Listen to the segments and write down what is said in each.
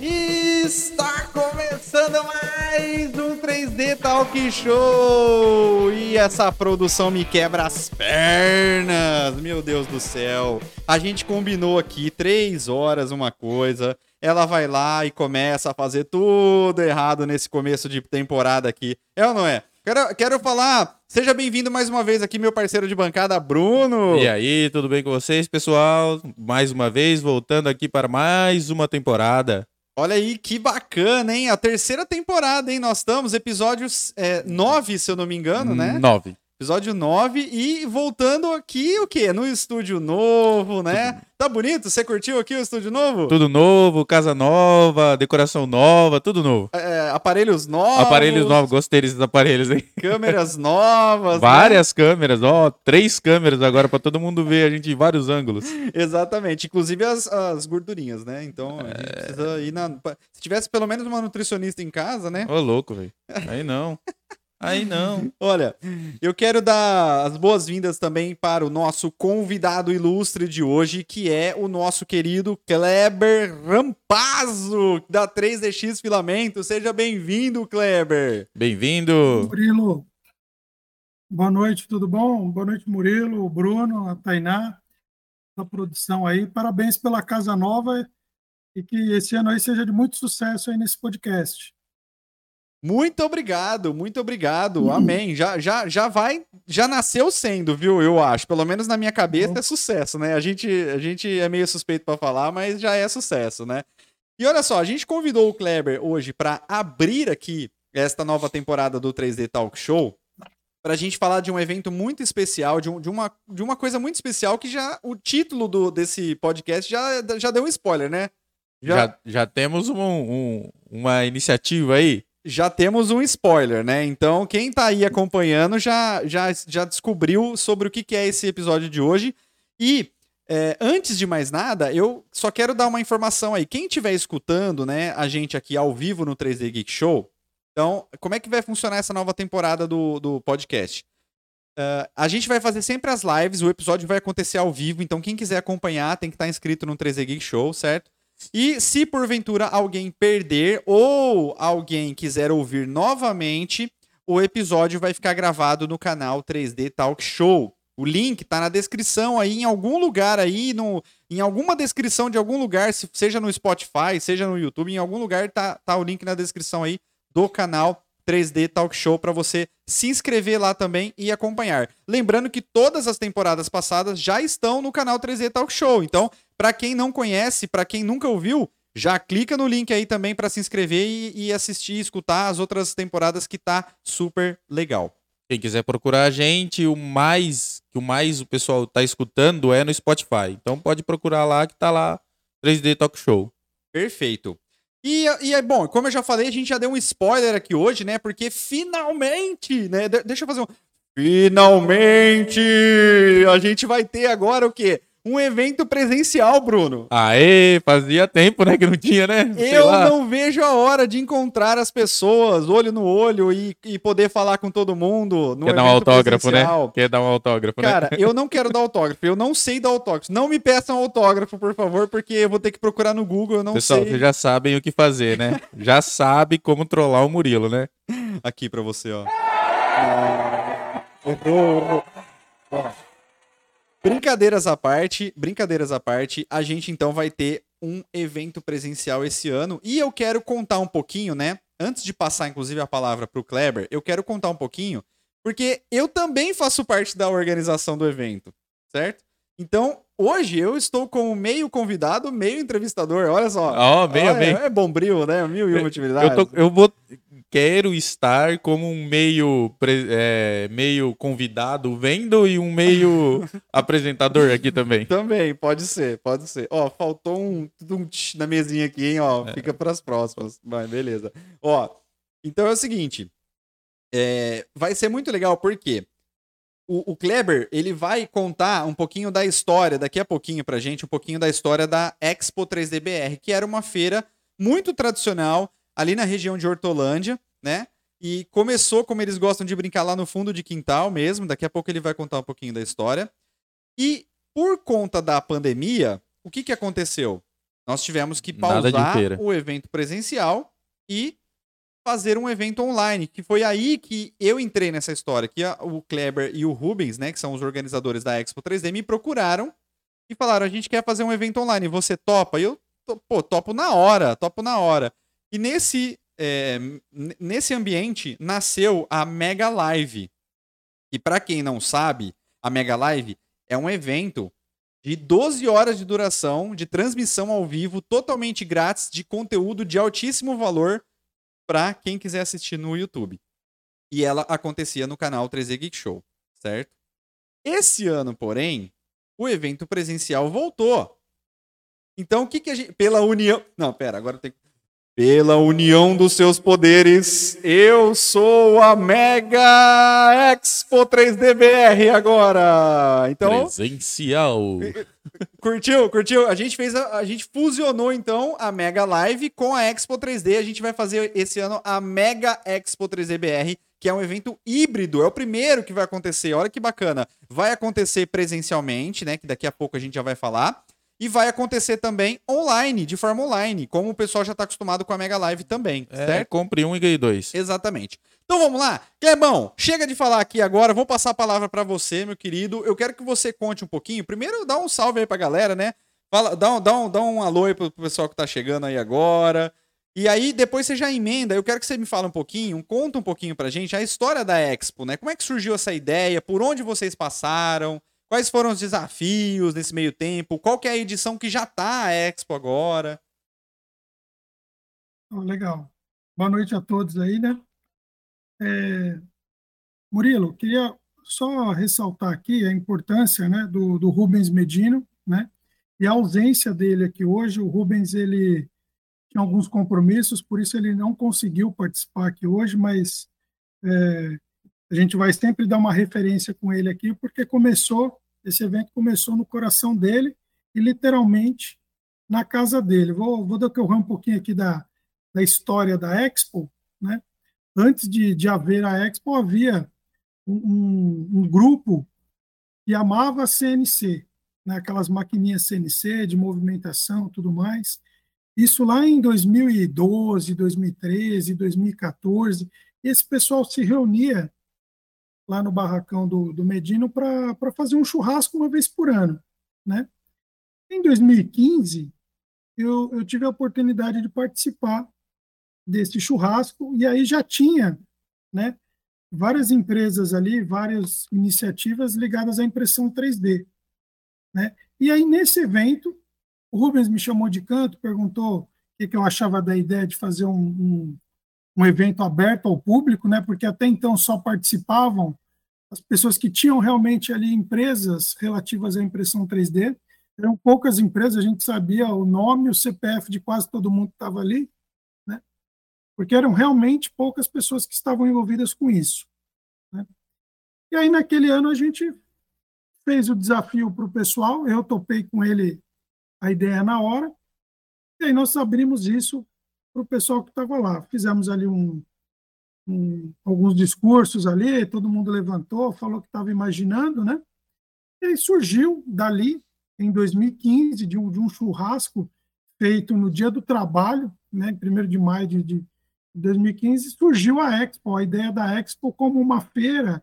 Está começando mais um 3D Talk Show! E essa produção me quebra as pernas, meu Deus do céu. A gente combinou aqui três horas uma coisa, ela vai lá e começa a fazer tudo errado nesse começo de temporada aqui. É ou não é? Quero, quero falar, seja bem-vindo mais uma vez aqui, meu parceiro de bancada, Bruno. E aí, tudo bem com vocês, pessoal? Mais uma vez, voltando aqui para mais uma temporada. Olha aí, que bacana, hein? A terceira temporada, hein? Nós estamos, episódios 9, é, se eu não me engano, né? 9. Episódio 9 e voltando aqui, o quê? No estúdio novo, né? Tudo. Tá bonito? Você curtiu aqui o estúdio novo? Tudo novo, casa nova, decoração nova, tudo novo. É, aparelhos novos. Aparelhos novos, gostei desses aparelhos aí. Câmeras novas. Né? Várias né? câmeras, ó, três câmeras agora para todo mundo ver a gente em vários ângulos. Exatamente, inclusive as, as gordurinhas, né? Então a gente é... precisa ir na. Se tivesse pelo menos uma nutricionista em casa, né? Ô, louco, velho. Aí não. Aí não. Olha, eu quero dar as boas-vindas também para o nosso convidado ilustre de hoje, que é o nosso querido Kleber Rampazzo, da 3DX Filamento. Seja bem-vindo, Kleber. Bem-vindo. Murilo. Boa noite, tudo bom? Boa noite, Murilo, o Bruno, a Tainá, a produção aí. Parabéns pela casa nova e que esse ano aí seja de muito sucesso aí nesse podcast. Muito obrigado, muito obrigado. Uhum. Amém. Já, já, já vai, já nasceu sendo, viu? Eu acho. Pelo menos na minha cabeça uhum. é sucesso, né? A gente, a gente é meio suspeito para falar, mas já é sucesso, né? E olha só, a gente convidou o Kleber hoje para abrir aqui esta nova temporada do 3D Talk Show para a gente falar de um evento muito especial, de, um, de, uma, de uma coisa muito especial que já o título do, desse podcast já, já deu um spoiler, né? Já, já, já temos um, um, uma iniciativa aí já temos um spoiler, né? Então, quem tá aí acompanhando já, já, já descobriu sobre o que, que é esse episódio de hoje. E é, antes de mais nada, eu só quero dar uma informação aí. Quem estiver escutando, né, a gente aqui ao vivo no 3D Geek Show, então, como é que vai funcionar essa nova temporada do, do podcast? Uh, a gente vai fazer sempre as lives, o episódio vai acontecer ao vivo, então quem quiser acompanhar tem que estar inscrito no 3D Geek Show, certo? E se porventura alguém perder ou alguém quiser ouvir novamente, o episódio vai ficar gravado no canal 3D Talk Show. O link tá na descrição aí, em algum lugar aí, no, em alguma descrição de algum lugar, seja no Spotify, seja no YouTube, em algum lugar tá, tá o link na descrição aí do canal 3D Talk Show para você se inscrever lá também e acompanhar. Lembrando que todas as temporadas passadas já estão no canal 3D Talk Show. Então, para quem não conhece, para quem nunca ouviu, já clica no link aí também para se inscrever e, e assistir, escutar as outras temporadas que tá super legal. Quem quiser procurar a gente, o mais que o mais o pessoal tá escutando é no Spotify. Então pode procurar lá que tá lá 3D Talk Show. Perfeito. E, e é bom, como eu já falei, a gente já deu um spoiler aqui hoje, né? Porque finalmente, né? De deixa eu fazer um. Finalmente! A gente vai ter agora o quê? Um evento presencial, Bruno. Aê, fazia tempo, né, que não tinha, né? Sei eu lá. não vejo a hora de encontrar as pessoas, olho no olho, e, e poder falar com todo mundo no Quer dar um autógrafo, né? presencial. né? Quer dar um autógrafo, Cara, né? eu não quero dar autógrafo, eu não sei dar autógrafo. Não me peçam autógrafo, por favor, porque eu vou ter que procurar no Google, eu não Pessoal, sei. Pessoal, vocês já sabem o que fazer, né? já sabe como trollar o Murilo, né? Aqui pra você, ó. Errou. Brincadeiras à parte, brincadeiras à parte, a gente então vai ter um evento presencial esse ano e eu quero contar um pouquinho, né? Antes de passar inclusive a palavra para o Kleber, eu quero contar um pouquinho, porque eu também faço parte da organização do evento, certo? Então, hoje eu estou como meio convidado, meio entrevistador. Olha só. Ó, oh, bem, bem. É, é bombril, né? Mil e uma utilidades. Eu, tô, eu vou quero estar como um meio, é, meio convidado vendo e um meio apresentador aqui também. Também, pode ser, pode ser. Ó, faltou um, um na mesinha aqui, hein? Ó, é. fica para as próximas. Vai, beleza. Ó, então é o seguinte. É, vai ser muito legal porque o, o, Kleber ele vai contar um pouquinho da história daqui a pouquinho pra gente, um pouquinho da história da Expo 3DBR, que era uma feira muito tradicional ali na região de Hortolândia, né? E começou, como eles gostam de brincar lá no fundo de quintal mesmo. Daqui a pouco ele vai contar um pouquinho da história. E por conta da pandemia, o que, que aconteceu? Nós tivemos que pausar o evento presencial e fazer um evento online, que foi aí que eu entrei nessa história, que a- o Kleber e o Rubens, né, que são os organizadores da Expo 3D, me procuraram e falaram, a gente quer fazer um evento online, você topa? E eu, pô, topo na hora, topo na hora. E nesse, é, nesse ambiente nasceu a Mega Live. E pra quem não sabe, a Mega Live é um evento de 12 horas de duração, de transmissão ao vivo, totalmente grátis, de conteúdo de altíssimo valor para quem quiser assistir no YouTube. E ela acontecia no canal 3D Geek Show, certo? Esse ano, porém, o evento presencial voltou. Então, o que, que a gente. Pela união. Não, pera, agora tem que. Pela união dos seus poderes, eu sou a Mega Expo 3DBR agora. Então, Presencial. Curtiu? Curtiu? A gente fez a, a gente fusionou então a Mega Live com a Expo 3D. A gente vai fazer esse ano a Mega Expo 3D BR, que é um evento híbrido. É o primeiro que vai acontecer. Olha que bacana. Vai acontecer presencialmente, né, que daqui a pouco a gente já vai falar. E vai acontecer também online, de forma online, como o pessoal já está acostumado com a Mega Live também, É, certo? compre um e ganhe dois. Exatamente. Então vamos lá. Clebão, chega de falar aqui agora. Vou passar a palavra para você, meu querido. Eu quero que você conte um pouquinho. Primeiro, dá um salve aí pra galera, né? Fala, dá, um, dá, um, dá um alô aí pro pessoal que tá chegando aí agora. E aí, depois você já emenda. Eu quero que você me fale um pouquinho, conta um pouquinho pra gente a história da Expo, né? Como é que surgiu essa ideia? Por onde vocês passaram? Quais foram os desafios nesse meio tempo? Qual que é a edição que já tá a Expo agora? Ó, legal. Boa noite a todos aí, né? É, Murilo, queria só ressaltar aqui a importância, né, do, do Rubens Medino, né? E a ausência dele aqui hoje. O Rubens, ele tinha alguns compromissos, por isso ele não conseguiu participar aqui hoje, mas é, a gente vai sempre dar uma referência com ele aqui, porque começou, esse evento começou no coração dele e literalmente na casa dele. Vou, vou decorrer um pouquinho aqui da, da história da Expo, né? Antes de, de haver a Expo, havia um, um, um grupo que amava a CNC, né? aquelas maquininhas CNC de movimentação tudo mais. Isso lá em 2012, 2013, 2014, esse pessoal se reunia lá no barracão do, do Medino para fazer um churrasco uma vez por ano. Né? Em 2015, eu, eu tive a oportunidade de participar desse churrasco e aí já tinha né, várias empresas ali, várias iniciativas ligadas à impressão 3D. Né? E aí, nesse evento, o Rubens me chamou de canto, perguntou o que, eu achava da ideia de fazer um, um, um evento aberto ao público, né? porque até então só participavam as pessoas que tinham realmente ali empresas relativas à impressão 3D. Eram poucas empresas, a gente sabia o nome, o CPF de quase todo mundo que estava ali, né? porque eram realmente poucas pessoas que estavam envolvidas com isso. Né? E aí, naquele ano, a gente fez o desafio para o pessoal, eu topei com ele a ideia na hora, e aí nós abrimos isso para o pessoal que estava lá. Fizemos ali um, um, alguns discursos ali, todo mundo levantou, falou que estava imaginando, né? E aí surgiu dali, em 2015, de um, de um churrasco feito no Dia do Trabalho, né, em 1 de maio de, de 2015, surgiu a Expo, a ideia da Expo como uma feira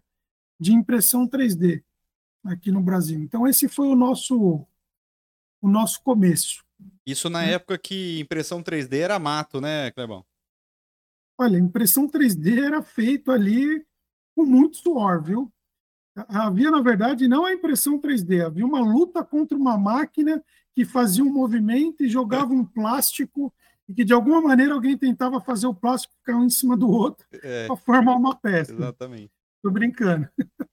de impressão 3D aqui no Brasil. Então esse foi o nosso o nosso começo. Isso na época que impressão 3D era mato, né, Clebão? Olha, impressão 3D era feito ali com muito suor, viu? Havia, na verdade, não a impressão 3D, havia uma luta contra uma máquina que fazia um movimento e jogava um plástico e que, de alguma maneira, alguém tentava fazer o plástico ficar um em cima do outro É, para formar uma peça. exatamente. Estou brincando.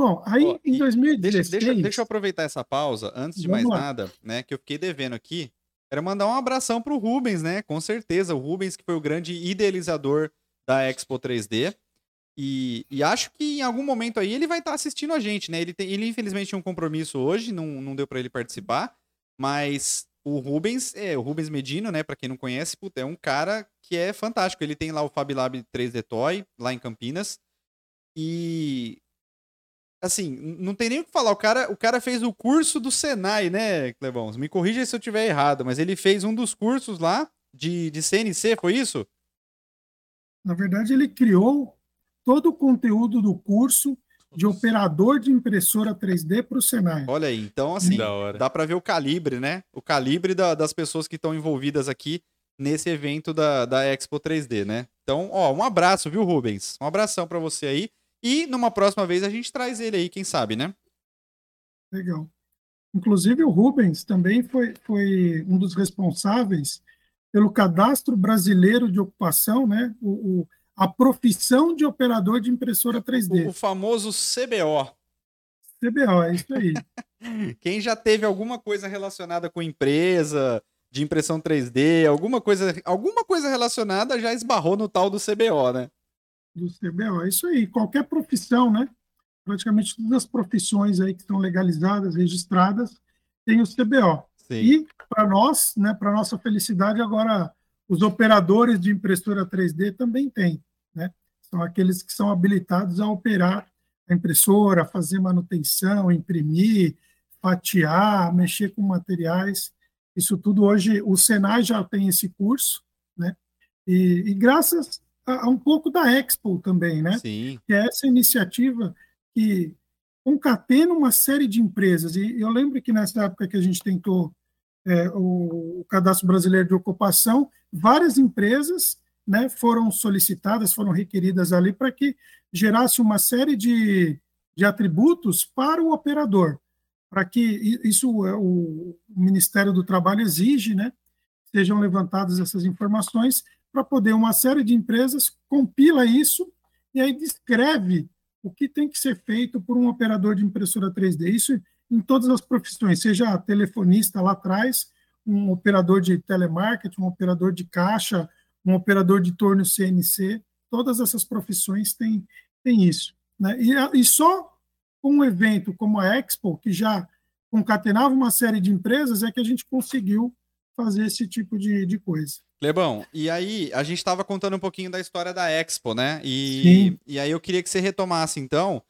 Bom, aí Ó, em e 2016... Deixa, deixa, deixa eu aproveitar essa pausa, antes de Vamos mais lá. nada, né, que eu fiquei devendo aqui. Quero mandar um abração pro Rubens, né? Com certeza, o Rubens que foi o grande idealizador da Expo 3D. E, e acho que em algum momento aí ele vai estar assistindo a gente, né? Ele, tem, ele infelizmente tinha um compromisso hoje, não, não deu para ele participar, mas o Rubens, é, o Rubens Medino, né, para quem não conhece, puta, é um cara que é fantástico. Ele tem lá o Fab Lab 3D Toy, lá em Campinas. E assim, não tem nem o que falar. O cara, o cara fez o curso do Senai, né, Clebão? Me corrija se eu tiver errado, mas ele fez um dos cursos lá de, de CNC, foi isso? Na verdade, ele criou todo o conteúdo do curso de operador de impressora 3D para o Senai. Olha aí, então assim, dá para ver o calibre, né? O calibre da, das pessoas que estão envolvidas aqui nesse evento da, da Expo 3D, né? Então, ó, um abraço, viu, Rubens? Um abração para você aí. E numa próxima vez a gente traz ele aí, quem sabe, né? Legal. Inclusive o Rubens também foi, foi um dos responsáveis pelo cadastro brasileiro de ocupação, né? O, o a profissão de operador de impressora 3D. O, o famoso CBO. CBO, é isso aí. Quem já teve alguma coisa relacionada com empresa, de impressão 3D, alguma coisa, alguma coisa relacionada já esbarrou no tal do CBO, né? Do CBO, é isso aí. Qualquer profissão, né? Praticamente todas as profissões aí que estão legalizadas, registradas, tem o CBO. Sim. E para nós, né, para nossa felicidade, agora os operadores de impressora 3D também têm. Né? São aqueles que são habilitados a operar a impressora, fazer manutenção, imprimir, fatiar, mexer com materiais. Isso tudo hoje, o Senai já tem esse curso, né? E, e graças a, a, um pouco da Expo também, né? Sim. Que é essa iniciativa que concatena uma série de empresas. E eu lembro que nessa época que a gente tentou é, o, o Cadastro Brasileiro de Ocupação, várias empresas né, foram solicitadas, foram requeridas ali para que gerasse uma série de, de atributos para o operador, para que isso é, o Ministério do Trabalho exige, né, sejam levantadas essas informações para poder uma série de empresas compila isso e aí descreve o que tem que ser feito por um operador de impressora 3D. Isso em todas as profissões, seja telefonista lá atrás, um operador de telemarketing, um operador de caixa, um operador de torno CNC, todas essas profissões têm, têm isso. Né? E, e só com um evento como a Expo, que já concatenava uma série de empresas, é que a gente conseguiu fazer esse tipo de, de coisa. Lebão, e aí a gente estava contando um pouquinho da história da Expo, né? E, e aí eu queria que você retomasse, então,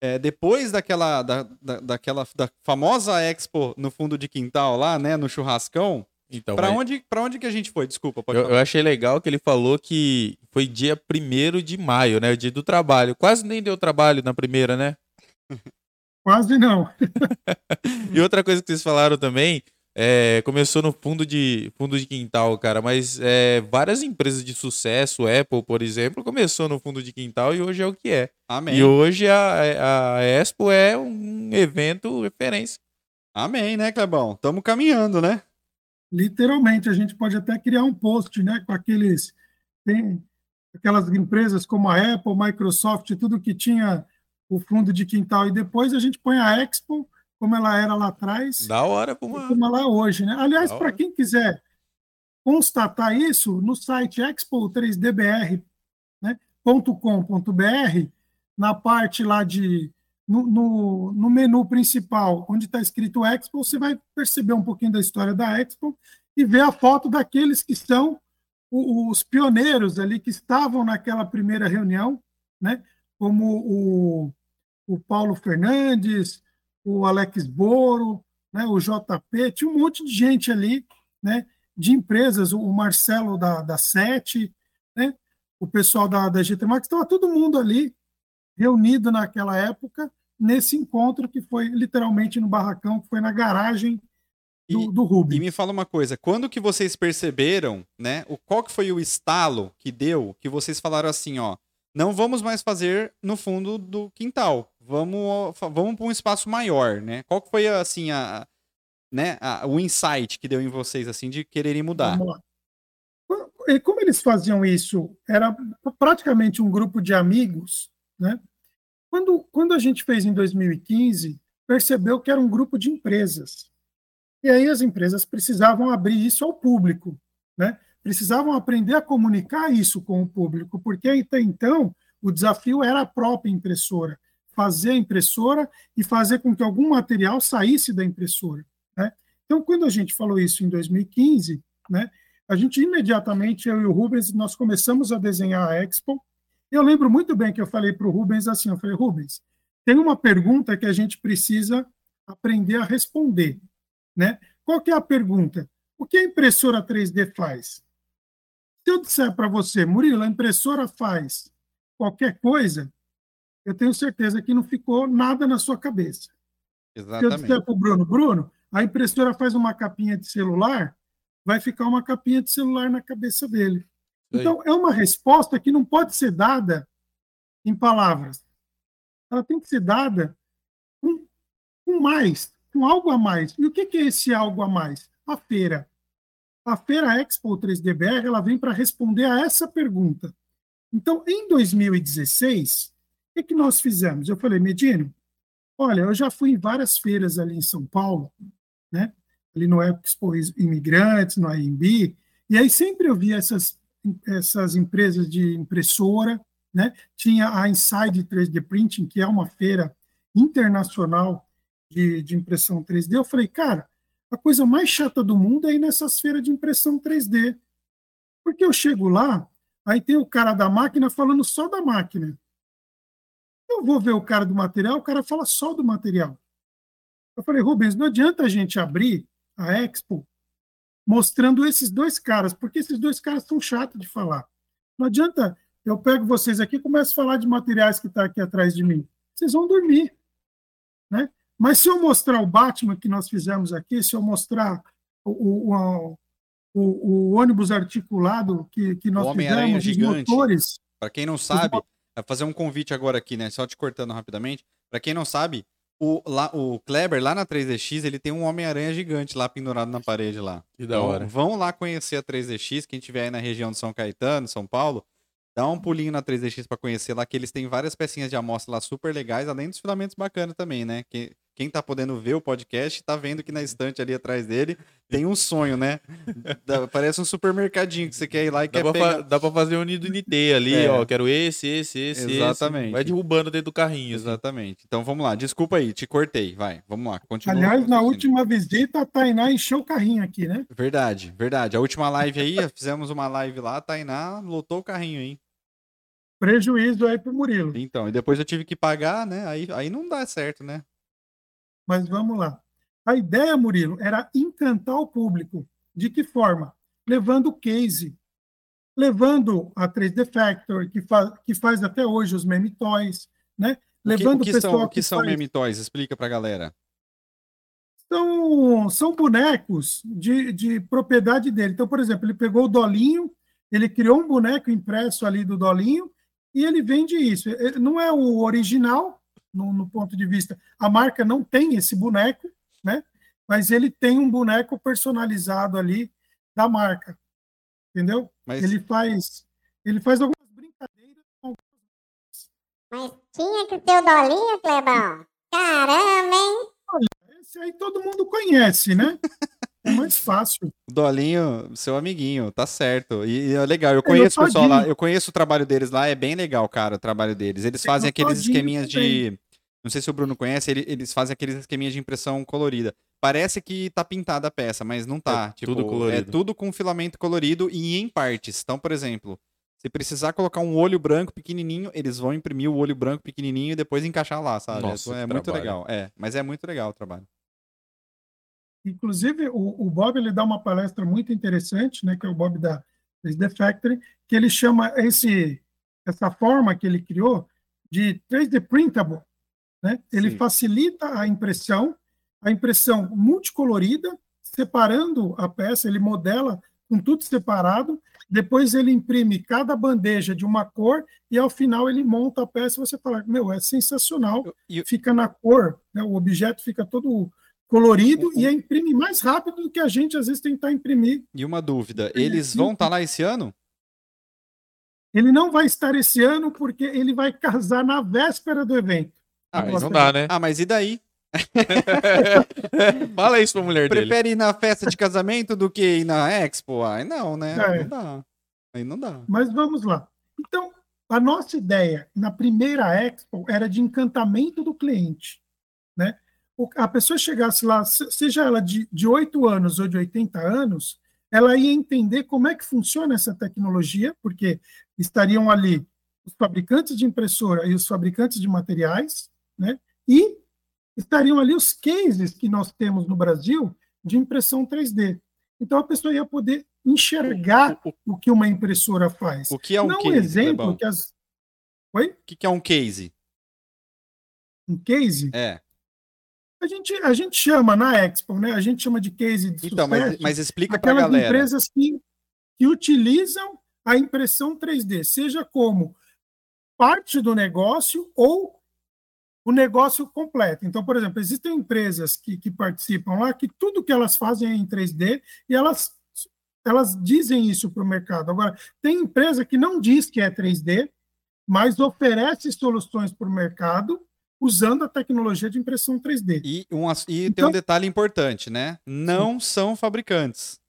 é, depois daquela, da, da, daquela da famosa Expo no fundo de quintal lá, né, no churrascão, então, para mas... onde, pra onde que a gente foi? Desculpa, pode eu, eu, achei legal que ele falou que foi dia 1 de maio, né? O dia do trabalho. Quase nem deu trabalho na primeira, né? Quase não. e outra coisa que vocês falaram também, é, começou no fundo de, fundo de quintal, cara, mas é, várias empresas de sucesso, Apple, por exemplo, começou no fundo de quintal e hoje é o que é. Amém. E hoje a, a Expo é um evento referência. Amém, né, Clebão? Estamos caminhando, né? literalmente, a gente pode até criar um post, né, com aqueles tem aquelas empresas como a Apple, Microsoft, tudo que tinha o fundo de quintal e depois a gente põe a Expo como ela era lá atrás. Da hora como, como ela é hoje, né? Aliás, para quem quiser constatar isso, no site expo3dbr.com.br, né, na parte lá de no, no, no menu principal, onde está escrito Expo, você vai perceber um pouquinho da história da Expo e ver a foto daqueles que são os pioneiros ali que estavam naquela primeira reunião, né? como o, o Paulo Fernandes, o Alex Boro, né? o JP, tinha um monte de gente ali, né? de empresas, o Marcelo da, da Sete, né? o pessoal da, da GT Max, estava todo mundo ali reunido naquela época nesse encontro que foi literalmente no barracão, que foi na garagem do, e, do Rubens. E me fala uma coisa, quando que vocês perceberam, né, o, qual que foi o estalo que deu, que vocês falaram assim, ó, não vamos mais fazer no fundo do quintal, vamos, vamos para um espaço maior, né? Qual que foi, assim, a, né, a, o insight que deu em vocês, assim, de quererem mudar? E como eles faziam isso? Era praticamente um grupo de amigos, né? Quando, quando a gente fez em 2015, percebeu que era um grupo de empresas. E aí as empresas precisavam abrir isso ao público, né? precisavam aprender a comunicar isso com o público, porque até então o desafio era a própria impressora, fazer a impressora e fazer com que algum material saísse da impressora. Né? Então, quando a gente falou isso em 2015, né, a gente imediatamente, eu e o Rubens, nós começamos a desenhar a Expo, eu lembro muito bem que eu falei para o Rubens assim, eu falei, Rubens, tem uma pergunta que a gente precisa aprender a responder, né? Qual que é a pergunta? O que a impressora 3D faz? Se eu disser para você, Murilo, a impressora faz qualquer coisa, eu tenho certeza que não ficou nada na sua cabeça. Exatamente. Se eu disser para o Bruno, Bruno, a impressora faz uma capinha de celular, vai ficar uma capinha de celular na cabeça dele. Então, é uma resposta que não pode ser dada em palavras. Ela tem que ser dada com, com mais, com algo a mais. E o que, que é esse algo a mais? A feira. A Feira Expo 3DBR ela vem para responder a essa pergunta. Então, em 2016, o que, que nós fizemos? Eu falei, Medino, olha, eu já fui em várias feiras ali em São Paulo, né? ali no Expo Imigrantes, no AMB, e aí sempre eu via essas, essas empresas de impressora, né? tinha a Inside 3D Printing, que é uma feira internacional de, de impressão 3D, eu falei, cara, a coisa mais chata do mundo é ir nessas feiras de impressão 3D. Porque eu chego lá, aí tem o cara da máquina falando só da máquina. Eu vou ver o cara do material, o cara fala só do material. Eu falei, Rubens, não adianta a gente abrir a Expo mostrando esses dois caras, porque esses dois caras são chatos de falar. Não adianta eu pego vocês aqui e começo a falar de materiais que está aqui atrás de mim. Vocês vão dormir. Né? Mas se eu mostrar o Batman que nós fizemos aqui, se eu mostrar o, o, o, o ônibus articulado que, que nós fizemos, os motores. Para quem não sabe, fazer um convite agora aqui, né? Só te cortando rapidamente. Para quem não sabe, o, lá, o Kleber, lá na 3DX, ele tem um Homem-Aranha gigante lá pendurado na parede lá. Que da então, hora. vão lá conhecer a 3DX, quem estiver aí na região de São Caetano, São Paulo, dá um pulinho na 3DX para conhecer lá, que eles têm várias pecinhas de amostra lá super legais, além dos filamentos bacanas também, né? Que quem tá podendo ver o podcast tá vendo que na estante ali atrás dele tem um sonho, né? parece um supermercadinho que você quer ir lá e dá quer pra pegar. Dá pra fazer um nido NT ali, é. ó. Quero esse, esse, esse. Exatamente. Esse. Vai derrubando dentro do carrinho. Assim. Exatamente. Assim. Então vamos lá. Desculpa aí, te cortei. Vai, vamos lá. Continua. Aliás, na última visita, a Tainá encheu o carrinho aqui, né? Verdade, verdade. A última live aí, fizemos uma live lá, a Tainá lotou o carrinho aí. Prejuízo aí pro Murilo. Então, e depois eu tive que pagar, né? Aí, aí não dá certo, né? Mas vamos lá. A ideia, Murilo, era encantar o público. De que forma? Levando o case, levando a 3D Factor, que, fa que faz até hoje os meme toys, né? Levando o que, o, que pessoal são, o que, que são faz... meme toys? Explica para a galera. São, são bonecos de, de propriedade dele. Então, por exemplo, ele pegou o Dolinho, ele criou um boneco impresso ali do Dolinho e ele vende isso. Não é o original, no, no, ponto de vista. A marca não tem esse boneco, né? Mas ele tem um boneco personalizado ali da marca, entendeu? Mas... Ele faz, ele faz algumas brincadeiras. Mas tinha que ter o Dolinho, Clebão. Caramba, hein? Olha, esse aí todo mundo conhece, né? É mais fácil. Dolinho, seu amiguinho, tá certo. E, e é legal, eu conheço o pessoal lá, eu conheço o trabalho deles lá, é bem legal, cara, o trabalho deles. Eles fazem aqueles esqueminhas de. Não sei se o Bruno conhece, ele, eles fazem aqueles esqueminhas de impressão colorida. Parece que tá pintada a peça, mas não tá. É tipo, tudo colorido. É tudo com filamento colorido e em partes. Então, por exemplo, se precisar colocar um olho branco pequenininho, eles vão imprimir o olho branco pequenininho e depois encaixar lá, sabe? Nossa, é, é muito legal. É, mas é muito legal o trabalho. Inclusive, o, o, Bob ele dá uma palestra muito interessante, né, que é o Bob da 3D Factory, que ele chama esse, essa forma que ele criou de 3D printable. Né? Ele Sim. facilita a impressão, a impressão multicolorida, separando a peça, ele modela com tudo separado, depois ele imprime cada bandeja de uma cor e ao final ele monta a peça e você fala, meu, é sensacional, eu, eu... fica na cor, né? o objeto fica todo colorido e é imprime mais rápido do que a gente às vezes tentar imprimir. E uma dúvida, eles vão estar tá lá esse ano? Ele não vai estar esse ano porque ele vai casar na véspera do evento. Ah, mas não dá, né? Ah, mas e daí? Fala isso pra mulher Prefere dele. Prefere ir na festa de casamento do que ir na Expo? Ai, não, né? É. Não dá. Aí não dá. Mas vamos lá. Então, a nossa ideia na primeira Expo era de encantamento do cliente, né? A pessoa chegasse lá, seja ela de, de 8 anos ou de 80 anos, ela ia entender como é que funciona essa tecnologia, porque estariam ali os fabricantes de impressora e os fabricantes de materiais, né? E estariam ali os cases que nós temos no Brasil de impressão 3D. Então a pessoa ia poder enxergar O- o que uma impressora faz. O que é um Não case? exemplo Clebão? que as Oi? O que que é um case? um case, É. a gente a gente chama na Expo, né? A gente chama de case de Então, mas, sucesso, mas explica pra aquelas galera. empresas que, que utilizam a impressão 3D, seja como parte do negócio ou o negócio completo. Então, por exemplo, existem empresas que, que participam lá que tudo que elas fazem é em 3D e elas, elas dizem isso para o mercado. Agora, tem empresa que não diz que é 3D, mas oferece soluções para o mercado usando a tecnologia de impressão 3D. E, um, e tem Então- um detalhe importante, né? Não são fabricantes.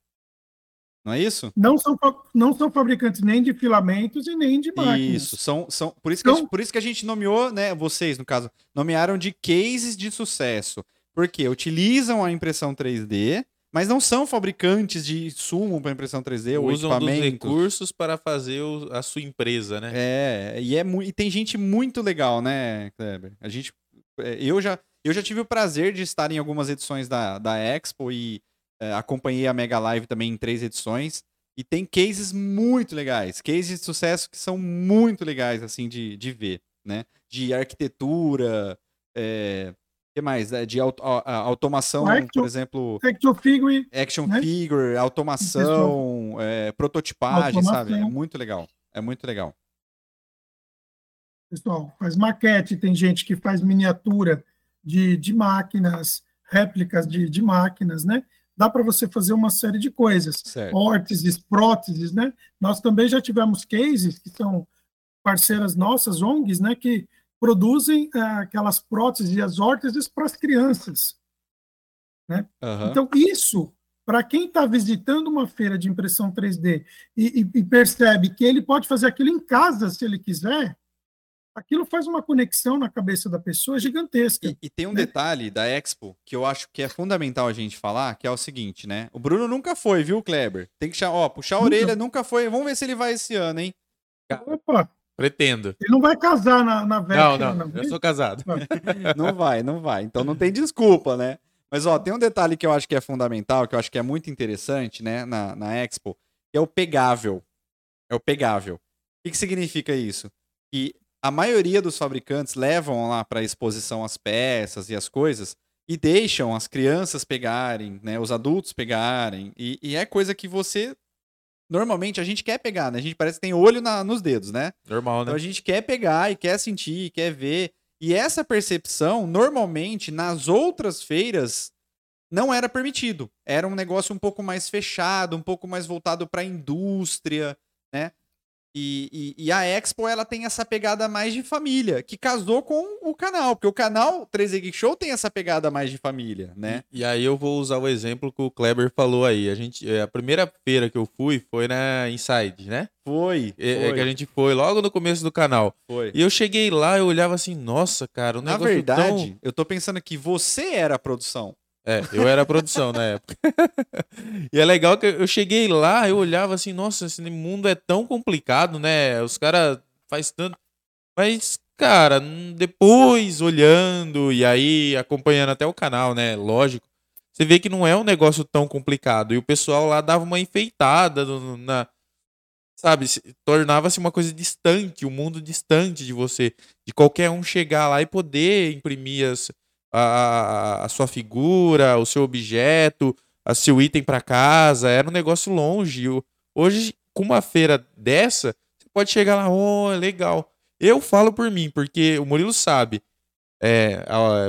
Não é isso? Não são, não são fabricantes nem de filamentos e nem de máquinas. Isso, são, são por, isso que Então- gente, por isso que a gente nomeou, né? Vocês, no caso, nomearam de cases de sucesso. Porque utilizam a impressão 3D, mas não são fabricantes de insumo para impressão 3D ou Usam dos equipamentos. recursos para fazer o- a sua empresa, né? É, e, é, e tem gente muito legal, né, Kleber? A gente, é, eu, já, eu já tive o prazer de estar em algumas edições da, da Expo e é, acompanhei a Mega Live também em três edições. E tem cases muito legais, cases de sucesso que são muito legais, assim, de, de ver, né? De arquitetura, é, que mais? É, De automação, Action- por exemplo, Action Figure, action né? figure, automação, é, prototipagem, sabe? É Automação. muito legal. É muito legal. pessoal, faz maquete, tem gente que faz miniatura de, de máquinas, réplicas de, de máquinas, né? Dá para você fazer uma série de coisas. Certo. Órteses, próteses, né? Nós também já tivemos cases que são parceiras nossas, ONGs, né? Que produzem ah, aquelas próteses e as órteses para as crianças. Aham. Então, isso, para quem está visitando uma feira de impressão 3D e, e- e percebe que ele pode fazer aquilo em casa se ele quiser, aquilo faz uma conexão na cabeça da pessoa gigantesca. E, e tem um né? detalhe da Expo que eu acho que é fundamental a gente falar, que é o seguinte, né? O Bruno nunca foi, viu, Kleber? Tem que ó, puxar a orelha, nunca foi. Vamos ver se ele vai esse ano, hein? Opa, Pretendo. ele não vai casar na, na Não, véspera, não, eu sou casado. Não vai, não vai. Então não tem desculpa, né? Mas, ó, tem um detalhe que eu acho que é fundamental, que eu acho que é muito interessante, né, na, na Expo, que é o pegável. É o pegável. O que, que significa isso? Que a maioria dos fabricantes levam lá para exposição as peças e as coisas e deixam as crianças pegarem, né, os adultos pegarem. E, e é coisa que você. Normalmente a gente quer pegar, né? A gente parece que tem olho na- nos dedos, né? Normal, né? Então a gente quer pegar e quer sentir, quer ver. E essa percepção, normalmente, nas outras feiras, não era permitido. Era um negócio um pouco mais fechado, um pouco mais voltado para a indústria? E, e- e a Expo, ela tem essa pegada mais de família, que casou com o canal, porque o canal 3D Geek Show tem essa pegada mais de família, né? E, e aí eu vou usar o exemplo que o Kleber falou aí. A gente, é, a primeira feira que eu fui foi na Inside, né? Foi, É, é foi, que a gente foi logo no começo do canal. foi. E eu cheguei lá, eu olhava assim, nossa, cara, o Na negócio verdade, tão... eu tô pensando que você era a produção. É, eu era produção na época. e é legal que eu cheguei lá, eu olhava assim, nossa, esse mundo é tão complicado, né? Os caras faz tanto. Mas, cara, depois olhando e aí acompanhando até o canal, né? Lógico. Você vê que não é um negócio tão complicado. E o pessoal lá dava uma enfeitada na. Sabe, se- tornava-se uma coisa distante, um mundo distante de você. De qualquer um chegar lá e poder imprimir as, a, a- sua figura, o seu objeto, o seu item para casa. Era um negócio longe. Hoje, com uma feira dessa, você pode chegar lá, oh, é legal. Eu falo por mim, porque o Murilo sabe. É,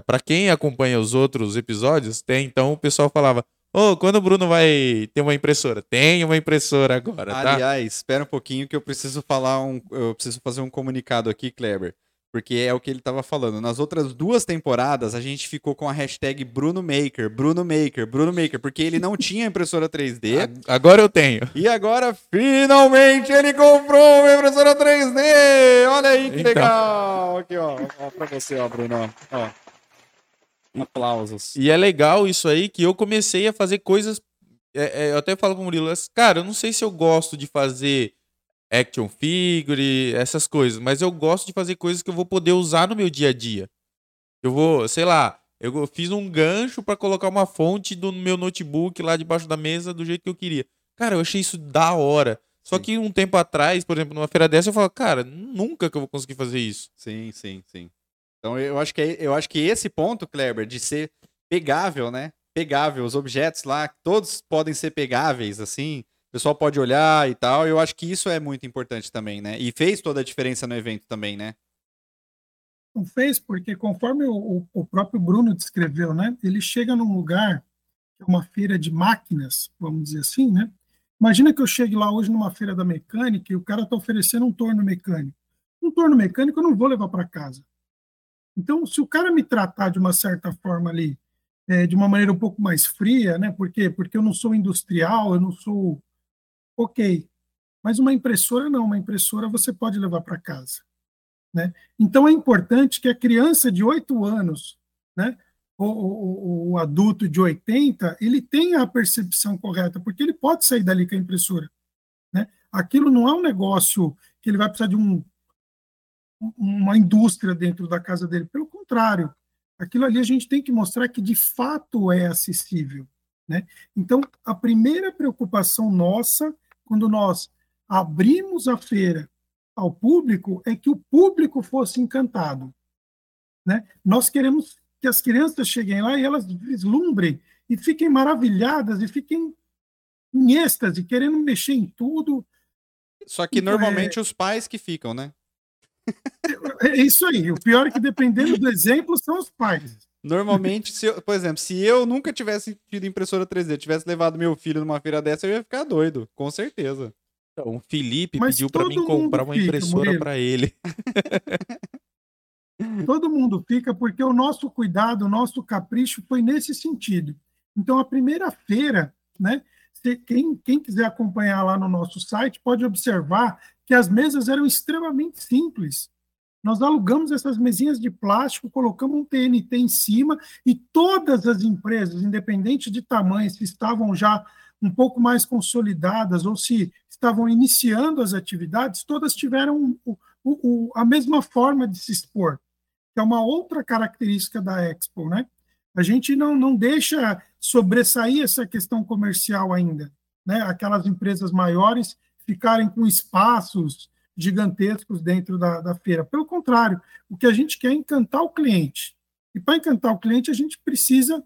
para quem acompanha os outros episódios, tem então o pessoal falava: Ô, quando o Bruno vai ter uma impressora? Tem uma impressora agora, tá? Aliás, espera um pouquinho que eu preciso falar um. Eu preciso fazer um comunicado aqui, Kleber. Porque é o que ele tava falando. Nas outras duas temporadas, a gente ficou com a hashtag Bruno Maker, Bruno Maker, Bruno Maker, porque ele não tinha impressora 3D. A- Agora eu tenho. E agora, finalmente, ele comprou uma impressora 3D! Olha aí que Então. legal! Aqui, ó. ó pra você, ó, Bruno. Ó. Aplausos. E é legal isso aí que eu comecei a fazer coisas. é, é, eu até falo pro Murilo, mas, cara, eu não sei se eu gosto de fazer action figure, essas coisas, mas eu gosto de fazer coisas que eu vou poder usar no meu dia a dia. Eu vou, sei lá, eu fiz um gancho para colocar uma fonte do meu notebook lá debaixo da mesa do jeito que eu queria. Cara, eu achei isso da hora. Só Sim. que um tempo atrás, por exemplo, numa feira dessa, eu falo, cara, nunca que eu vou conseguir fazer isso. Sim, sim, sim. Então eu acho que, é- eu acho que esse ponto, Kleber, de ser pegável, né? Pegável, os objetos lá, todos podem ser pegáveis, assim. Pessoal pode olhar e tal. Eu acho que isso é muito importante também, né? E fez toda a diferença no evento também, né? Não fez, porque conforme o, o- próprio Bruno descreveu, né? Ele chega num lugar, que é uma feira de máquinas, vamos dizer assim, né? Imagina que eu chegue lá hoje numa feira da mecânica e o cara está oferecendo um torno mecânico. Um torno mecânico eu não vou levar para casa. Então, se o cara me tratar de uma certa forma ali, eh, de uma maneira um pouco mais fria, né? Por quê? Porque eu não sou industrial, eu não sou. Ok. Mas uma impressora não, uma impressora você pode levar para casa. Né? Então é importante que a criança de 8 anos, né, o, o, o adulto de 80, ele tenha a percepção correta, porque ele pode sair dali com a impressora. Né? Aquilo não é um negócio que ele vai precisar de um, uma indústria dentro da casa dele. Pelo contrário, aquilo ali a gente tem que mostrar que de fato é acessível. Né? Então, a primeira preocupação nossa, quando nós abrimos a feira ao público é que o público fosse encantado. Né? Nós queremos que as crianças cheguem lá e elas vislumbrem e fiquem maravilhadas e fiquem em êxtase, querendo mexer em tudo. Só que Então, normalmente os pais que ficam, né? É isso aí. O pior é que, dependendo do exemplo, são os pais. Normalmente, se eu- por exemplo, se eu nunca tivesse tido impressora 3D, tivesse levado meu filho numa feira dessa, eu ia ficar doido, com certeza. Então, o Felipe Mas pediu para mim comprar uma fica, impressora para ele. Todo mundo fica porque o nosso cuidado, o nosso capricho foi nesse sentido. Então, a primeira feira, né? se- Quem, quem quiser acompanhar lá no nosso site pode observar que as mesas eram extremamente simples. Nós alugamos essas mesinhas de plástico, colocamos um TNT em cima e todas as empresas, independente de tamanho, se estavam já um pouco mais consolidadas ou se estavam iniciando as atividades, todas tiveram o- o- o- a mesma forma de se expor, que é uma outra característica da Expo, né? A gente não, não deixa sobressair essa questão comercial ainda, né? Aquelas empresas maiores ficarem com espaços gigantescos dentro da, da feira. Pelo contrário, o que a gente quer é encantar o cliente. E para encantar o cliente, a gente precisa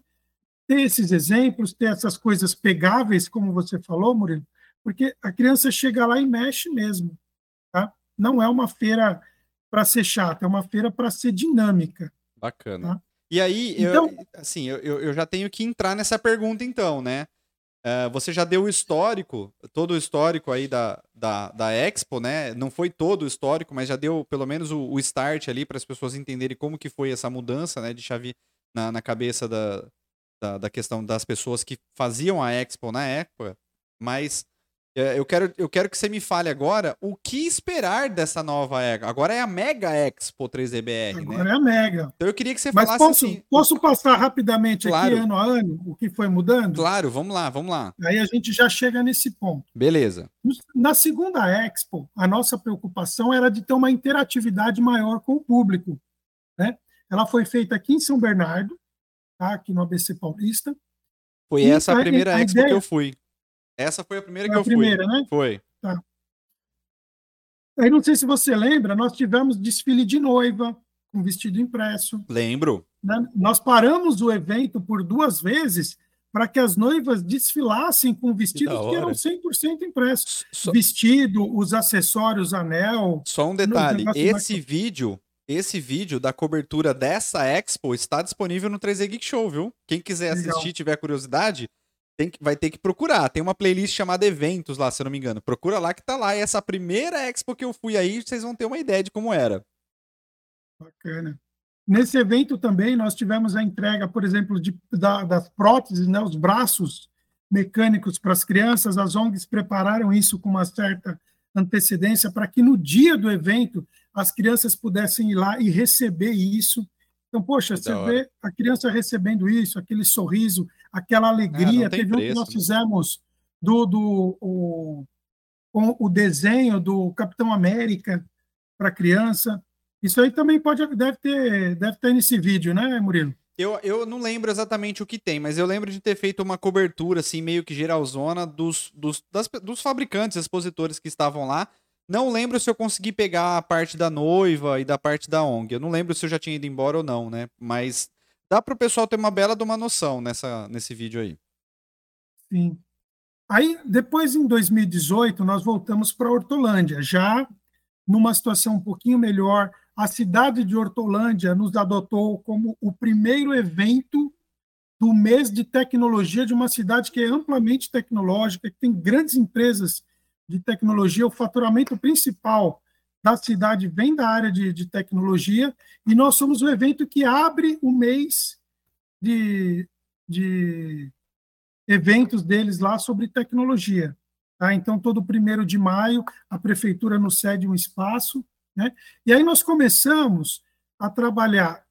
ter esses exemplos, ter essas coisas pegáveis, como você falou, Murilo, porque a criança chega lá e mexe mesmo. Tá? Não é uma feira para ser chata, é uma feira para ser dinâmica. Bacana. Tá. E aí, eu, Então- assim, eu, eu eu já tenho que entrar nessa pergunta então, né? Eh, você já deu o histórico, todo o histórico aí da, da, da Expo, né? Não foi todo o histórico, mas já deu pelo menos o, o start ali para as pessoas entenderem como que foi essa mudança, né? De chave na, na cabeça da, da, da questão das pessoas que faziam a Expo na época. Mas eu quero, eu quero que você me fale agora o que esperar dessa nova Expo. Agora é a Mega Expo 3DBR, né? Agora é a mega. Então eu queria que você Mas falasse posso, assim. posso passar rapidamente Claro. aqui, ano a ano, o que foi mudando? Claro, vamos lá, vamos lá. Aí a gente já chega nesse ponto. Beleza. Na segunda Expo, a nossa preocupação era de ter uma interatividade maior com o público. Né? Ela foi feita aqui em São Bernardo, tá? aqui no ABC Paulista. Foi E essa a a- primeira a Expo ideia- que eu fui. Essa foi a primeira Foi que a eu primeira, fui. né? Foi. Aí não sei se você lembra, nós tivemos desfile de noiva com vestido impresso. Lembro. né? Nós paramos o evento por duas vezes para que as noivas desfilassem com vestidos que, hora. eram 100% impressos. Só, Vestido, os acessórios, anel. só um detalhe. Esse bacana. vídeo, esse vídeo da cobertura dessa Expo está disponível no 3D Geek Show, viu? Quem quiser Legal. assistir, tiver curiosidade, tem que- vai ter que procurar. Tem uma playlist chamada Eventos lá, se eu não me engano. Procura lá que tá lá. E essa primeira Expo que eu fui aí, vocês vão ter uma ideia de como era. Bacana. Nesse evento também nós tivemos a entrega, por exemplo, de, da- das próteses, né, os braços mecânicos para as crianças. As ONGs prepararam isso com uma certa antecedência para que no dia do evento as crianças pudessem ir lá e receber isso. Então, poxa, Que você vê a criança recebendo isso, aquele sorriso, aquela alegria. tem Teve um que preço, nós né? fizemos do, do o, com o desenho do Capitão América para criança. Isso aí também pode, deve ter, deve ter nesse vídeo, né, Murilo? Eu, eu não lembro exatamente o que tem, mas eu lembro de ter feito uma cobertura, assim, meio que geralzona dos, dos, das, dos fabricantes, expositores que estavam lá. Não lembro se eu consegui pegar a parte da noiva e da parte da ONG. Eu não lembro se eu já tinha ido embora ou não, né? Mas dá para o pessoal ter uma bela de uma noção nessa, nesse vídeo aí. Sim. Aí, depois, em 2018, nós voltamos para Hortolândia, já numa situação um pouquinho melhor, a cidade de Hortolândia nos adotou como o primeiro evento do mês de tecnologia de uma cidade que é amplamente tecnológica, que tem grandes empresas de tecnologia. O faturamento principal da cidade vem da área de, de tecnologia, e nós somos o evento que abre o mês de, de eventos deles lá sobre tecnologia. Tá? Então, todo primeiro de maio, a prefeitura nos cede um espaço né? E aí nós começamos a trabalhar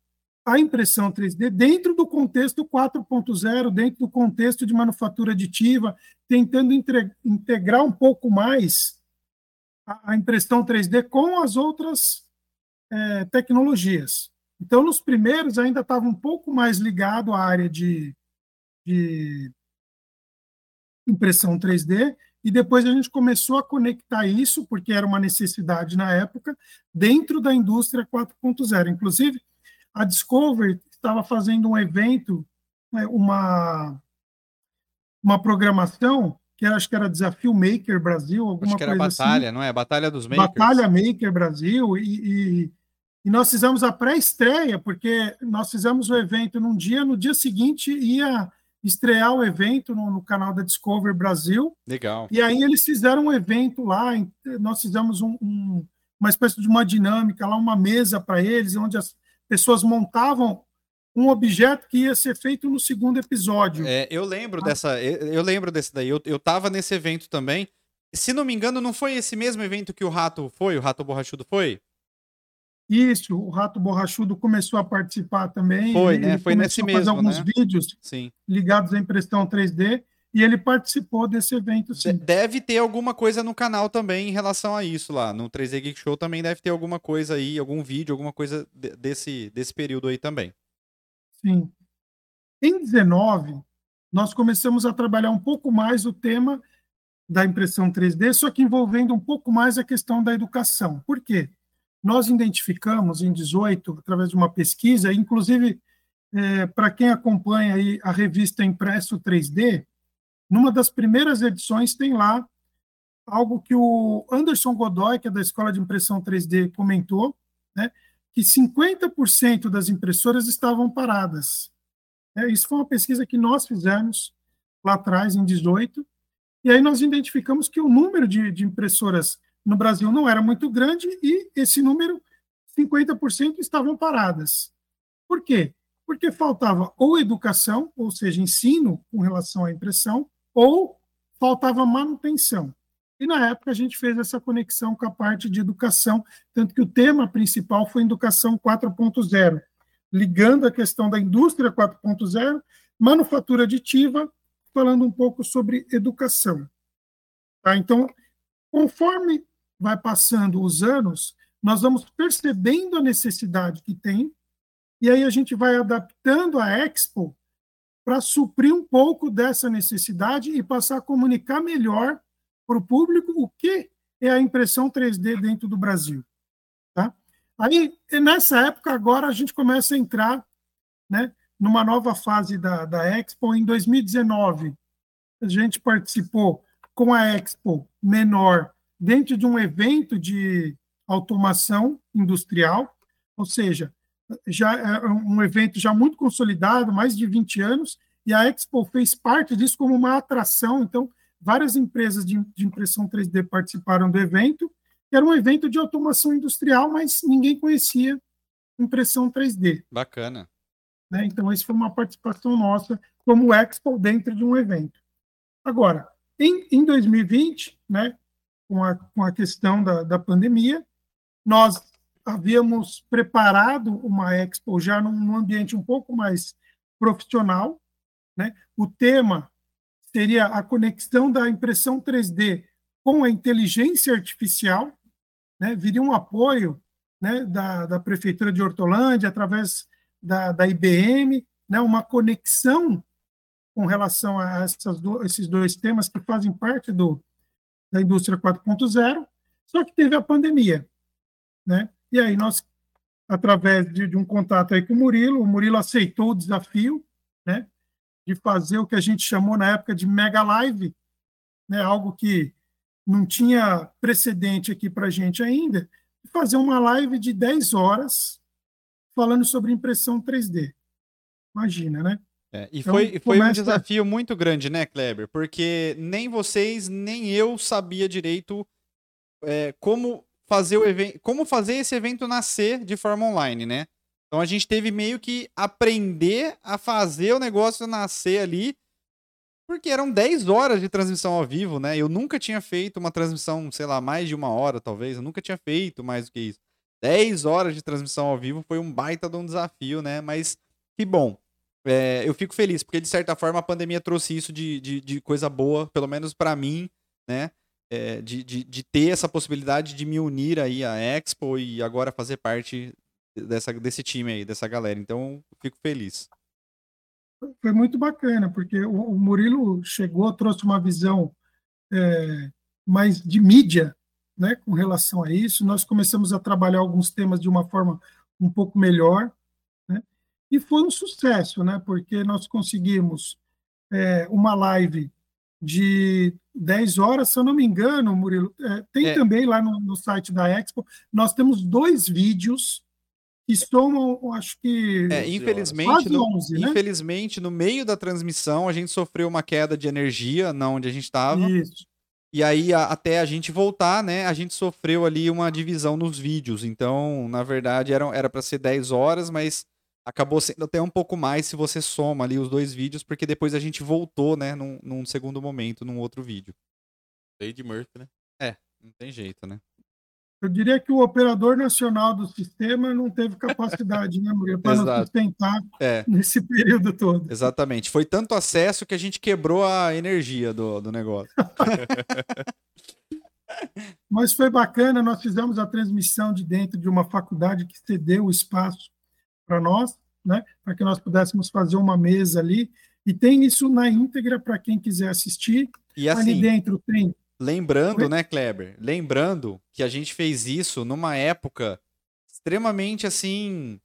a impressão 3D dentro do contexto 4.0, dentro do contexto de manufatura aditiva, tentando integrar um pouco mais a, impressão 3D com as outras é, tecnologias. Então, nos primeiros, ainda estava um pouco mais ligado à área de, de impressão 3D, e depois a gente começou a conectar isso, porque era uma necessidade na época, dentro da indústria 4.0. Inclusive, a Discovery estava fazendo um evento, né, uma, uma programação, que era, acho que era Desafio Maker Brasil, alguma acho que era coisa Batalha, assim. não é? Batalha dos Makers. Batalha Maker Brasil, e, e, e nós fizemos a pré-estreia, porque nós fizemos o evento num dia, no dia seguinte ia estrear o evento no, no, canal da Discover Brasil. Legal. E aí eles fizeram um evento lá, nós fizemos um, um, uma espécie de uma dinâmica lá, uma mesa para eles, onde as pessoas montavam um objeto que ia ser feito no segundo episódio. É, eu lembro ah. dessa, eu lembro desse daí. Eu, eu tava nesse evento também. Se não me engano, não foi esse mesmo evento que o Rato foi, o Rato Borrachudo foi? Isso, o Rato Borrachudo começou a participar também. Foi, né? Foi nesse mesmo, fazer alguns né? vídeos sim. ligados à impressão 3D e ele participou desse evento, sim. Deve ter alguma coisa no canal também em relação a isso lá. No 3D Geek Show também deve ter alguma coisa aí, algum vídeo, alguma coisa desse, desse período aí também. Sim. Em 19, nós começamos a trabalhar um pouco mais o tema da impressão 3D, só que envolvendo um pouco mais a questão da educação. Por quê? Nós identificamos em 18, através de uma pesquisa, inclusive é, para quem acompanha aí a revista Impresso 3D, numa das primeiras edições tem lá algo que o Anderson Godoy, que é da Escola de Impressão 3D, comentou, né, que 50% das impressoras estavam paradas. É, isso foi uma pesquisa que nós fizemos lá atrás, em 18, e aí nós identificamos que o número de, de impressoras no Brasil não era muito grande e esse número, 50%, estavam paradas. Por quê? Porque faltava ou educação, ou seja, ensino com relação à impressão, ou faltava manutenção. E na época a gente fez essa conexão com a parte de educação, tanto que o tema principal foi Educação 4.0, ligando a questão da indústria 4.0, manufatura aditiva, falando um pouco sobre educação. Tá? Então, conforme vai passando os anos, nós vamos percebendo a necessidade que tem, e aí a gente vai adaptando a Expo para suprir um pouco dessa necessidade e passar a comunicar melhor para o público o que é a impressão 3D dentro do Brasil. Tá? Aí, nessa época, agora a gente começa a entrar né, numa nova fase da, da Expo. Em 2019, a gente participou com a Expo menor dentro de um evento de automação industrial, ou seja, já é um evento já muito consolidado, mais de 20 anos, e a Expo fez parte disso como uma atração, então várias empresas de, de impressão 3D participaram do evento, que era um evento de automação industrial, mas ninguém conhecia impressão 3D. Bacana. Né? Então, isso foi uma participação nossa como Expo dentro de um evento. Agora, em, em 2020, né, com a, com a questão da, da pandemia. Nós havíamos preparado uma expo já num, num ambiente um pouco mais profissional. Né? O tema seria a conexão da impressão 3D com a inteligência artificial, né? viria um apoio né, da, da Prefeitura de Hortolândia, através da, da IBM, né, uma conexão com relação a do, esses dois temas que fazem parte do, da indústria 4.0, só que teve a pandemia. Né? E aí nós, através de, de, um contato aí com o Murilo, o Murilo aceitou o desafio né, de fazer o que a gente chamou na época de Mega Live, né, algo que não tinha precedente aqui para a gente ainda, fazer uma live de 10 horas falando sobre impressão 3D. Imagina, né? É, e então, foi, um desafio muito grande, né, Kleber? Porque nem vocês, nem eu sabia direito é, como fazer o evento, como fazer esse evento nascer de forma online, né? Então a gente teve meio que aprender a fazer o negócio nascer ali, porque eram 10 horas de transmissão ao vivo, né? Eu nunca tinha feito uma transmissão, sei lá, mais de uma hora, talvez. Eu nunca tinha feito mais do que isso. 10 horas de transmissão ao vivo foi um baita de um desafio, né? Mas que bom é, eu fico feliz, porque de certa forma a pandemia trouxe isso de, de, de coisa boa, pelo menos para mim, né? É, de, de, de, ter essa possibilidade de me unir aí à Expo e agora fazer parte dessa, desse time aí, dessa galera. Então, fico feliz. Foi muito bacana, porque o, o Murilo chegou, trouxe uma visão é, mais de mídia, né, com relação a isso. Nós começamos a trabalhar alguns temas de uma forma um pouco melhor. E foi um sucesso, né? Porque nós conseguimos é, uma live de 10 horas, se eu não me engano, Murilo. É, tem é. também lá no, no, site da Expo, nós temos dois vídeos que somam, acho que. É, infelizmente, no, 11, né? infelizmente, no meio da transmissão, a gente sofreu uma queda de energia na onde a gente estava. Isso. E aí, a, até a gente voltar, né, a gente sofreu ali uma divisão nos vídeos. Então, na verdade, era para ser 10 horas, mas acabou sendo até um pouco mais se você soma ali os dois vídeos, porque depois a gente voltou, né, num, num segundo momento, num outro vídeo. Lady Murphy, né? É, não tem jeito, né? Eu diria que o operador nacional do sistema não teve capacidade, né, Murilo, para nos sustentar é. nesse período todo. Exatamente. Foi tanto acesso que a gente quebrou a energia do, do negócio. Mas foi bacana, nós fizemos a transmissão de dentro de uma faculdade que cedeu o espaço para nós, né, para que nós pudéssemos fazer uma mesa ali. E tem isso na íntegra para quem quiser assistir. E assim, ali dentro tem. Lembrando, né, Kleber? Lembrando que a gente fez isso numa época extremamente assim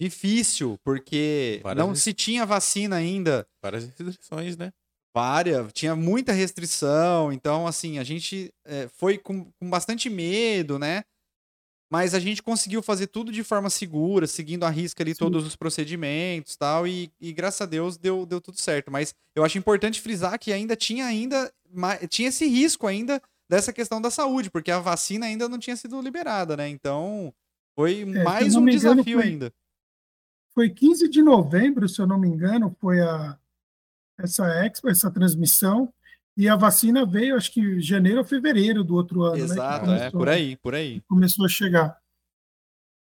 difícil, porque Várias não se tinha vacina ainda. Várias restrições, né? Várias, tinha muita restrição, então assim, a gente é, foi com, com bastante medo, né? Mas a gente conseguiu fazer tudo de forma segura, seguindo a risca ali Sim. todos os procedimentos tal, e, e graças a Deus deu, deu tudo certo. Mas eu acho importante frisar que ainda tinha ainda tinha esse risco ainda dessa questão da saúde, porque a vacina ainda não tinha sido liberada, né? Então foi é, mais um desafio foi, ainda. Foi 15 de novembro, se eu não me engano, foi a essa expo, essa transmissão. E a vacina veio, acho que janeiro ou fevereiro do outro ano. Né, Exato, né? começou, é por aí, por aí. Começou a chegar.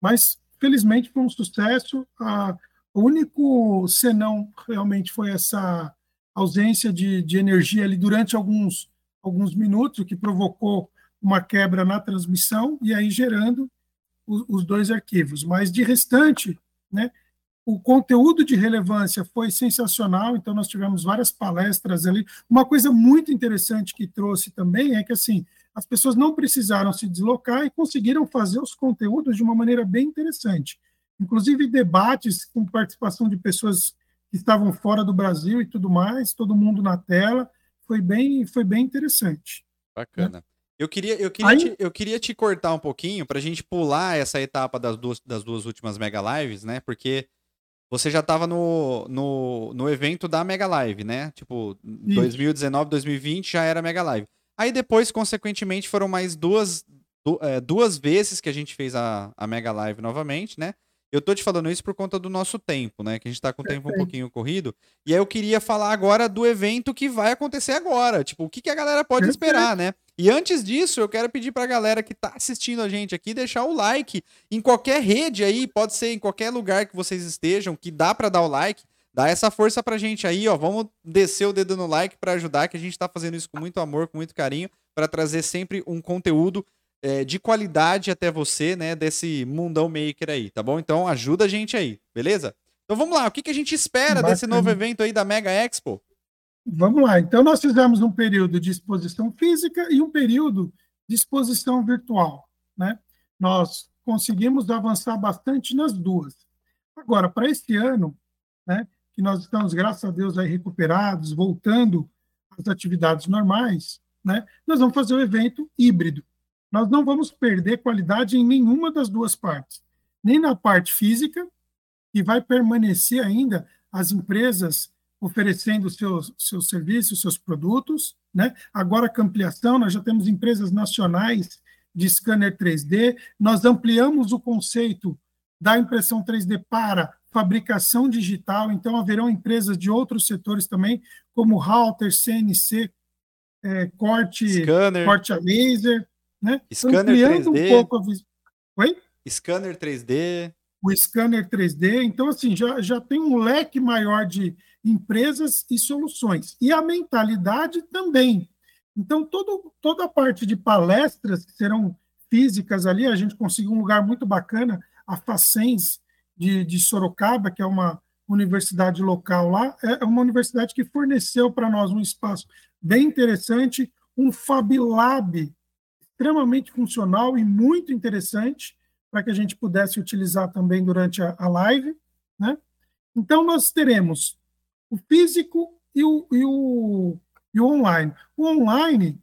Mas, felizmente, foi um sucesso. A, o único senão realmente foi essa ausência de, de energia ali durante alguns, alguns minutos, o que provocou uma quebra na transmissão e aí gerando os, os dois arquivos. Mas, de restante, né, o conteúdo de relevância foi sensacional, então nós tivemos várias palestras ali. Uma coisa muito interessante que trouxe também é que assim, as pessoas não precisaram se deslocar e conseguiram fazer os conteúdos de uma maneira bem interessante. Inclusive debates com participação de pessoas que estavam fora do Brasil e tudo mais, todo mundo na tela, foi bem, foi bem interessante. Bacana. Né? Eu queria, eu, queria Aí... te, eu queria te cortar um pouquinho para a gente pular essa etapa das duas, das duas últimas mega lives, né? Porque você já estava no, no, no evento da Mega Live, né? Tipo, Isso. 2019, 2020 já era Mega Live. Aí depois, consequentemente, foram mais duas, é, duas vezes que a gente fez a, a Mega Live novamente, né? Eu tô te falando isso por conta do nosso tempo, né? Que a gente tá com o tempo um pouquinho corrido. E aí eu queria falar agora do evento que vai acontecer agora. Tipo, o que, que a galera pode esperar, né? E antes disso, eu quero pedir pra galera que tá assistindo a gente aqui deixar o like em qualquer rede aí, pode ser em qualquer lugar que vocês estejam, que dá para dar o like. Dá essa força pra gente aí, ó. Vamos descer o dedo no like para ajudar, que a gente tá fazendo isso com muito amor, com muito carinho, para trazer sempre um conteúdo é, de qualidade até você, né, desse mundão maker aí, tá bom? Então ajuda a gente aí, beleza? Então vamos lá, o que, que a gente espera Bacana. desse novo evento aí da Mega Expo? Vamos lá. Então, nós fizemos um período de exposição física e um período de exposição virtual. Né? Nós conseguimos avançar bastante nas duas. Agora, para este ano, né, que nós estamos, graças a Deus, aí recuperados, voltando às atividades normais, né, nós vamos fazer o evento híbrido. Nós não vamos perder qualidade em nenhuma das duas partes, nem na parte física, que vai permanecer ainda as empresas oferecendo seus, seus serviços, seus produtos. Né? Agora, com ampliação, nós já temos empresas nacionais de scanner 3D, nós ampliamos o conceito da impressão 3D para fabricação digital, então haverão empresas de outros setores também, como Halter, CNC, é, corte, Scanner. corte a laser, né? Scanner Ampliando 3D. um pouco a vis... Oi? Scanner 3D. O scanner 3D. Então, assim, já, já tem um leque maior de empresas e soluções. E a mentalidade também. Então, todo, toda a parte de palestras que serão físicas ali, a gente conseguiu um lugar muito bacana, a Facens de, de Sorocaba, que é uma universidade local lá, é uma universidade que forneceu para nós um espaço bem interessante, um Fab Lab extremamente funcional e muito interessante, para que a gente pudesse utilizar também durante a, a live. Né? Então, nós teremos o físico e o, e o, e o online. O online,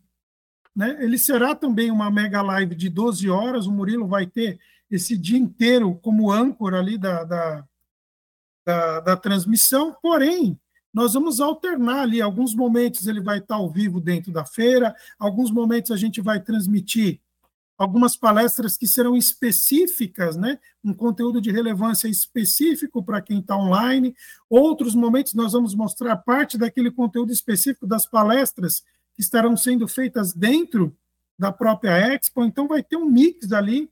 né, ele será também uma mega live de 12 horas, o Murilo vai ter esse dia inteiro como âncora ali da, da, da, da transmissão, porém, nós vamos alternar ali, alguns momentos ele vai estar ao vivo dentro da feira, alguns momentos a gente vai transmitir algumas palestras que serão específicas, né? um conteúdo de relevância específico para quem está online. Outros momentos nós vamos mostrar parte daquele conteúdo específico das palestras que estarão sendo feitas dentro da própria Expo. Então vai ter um mix ali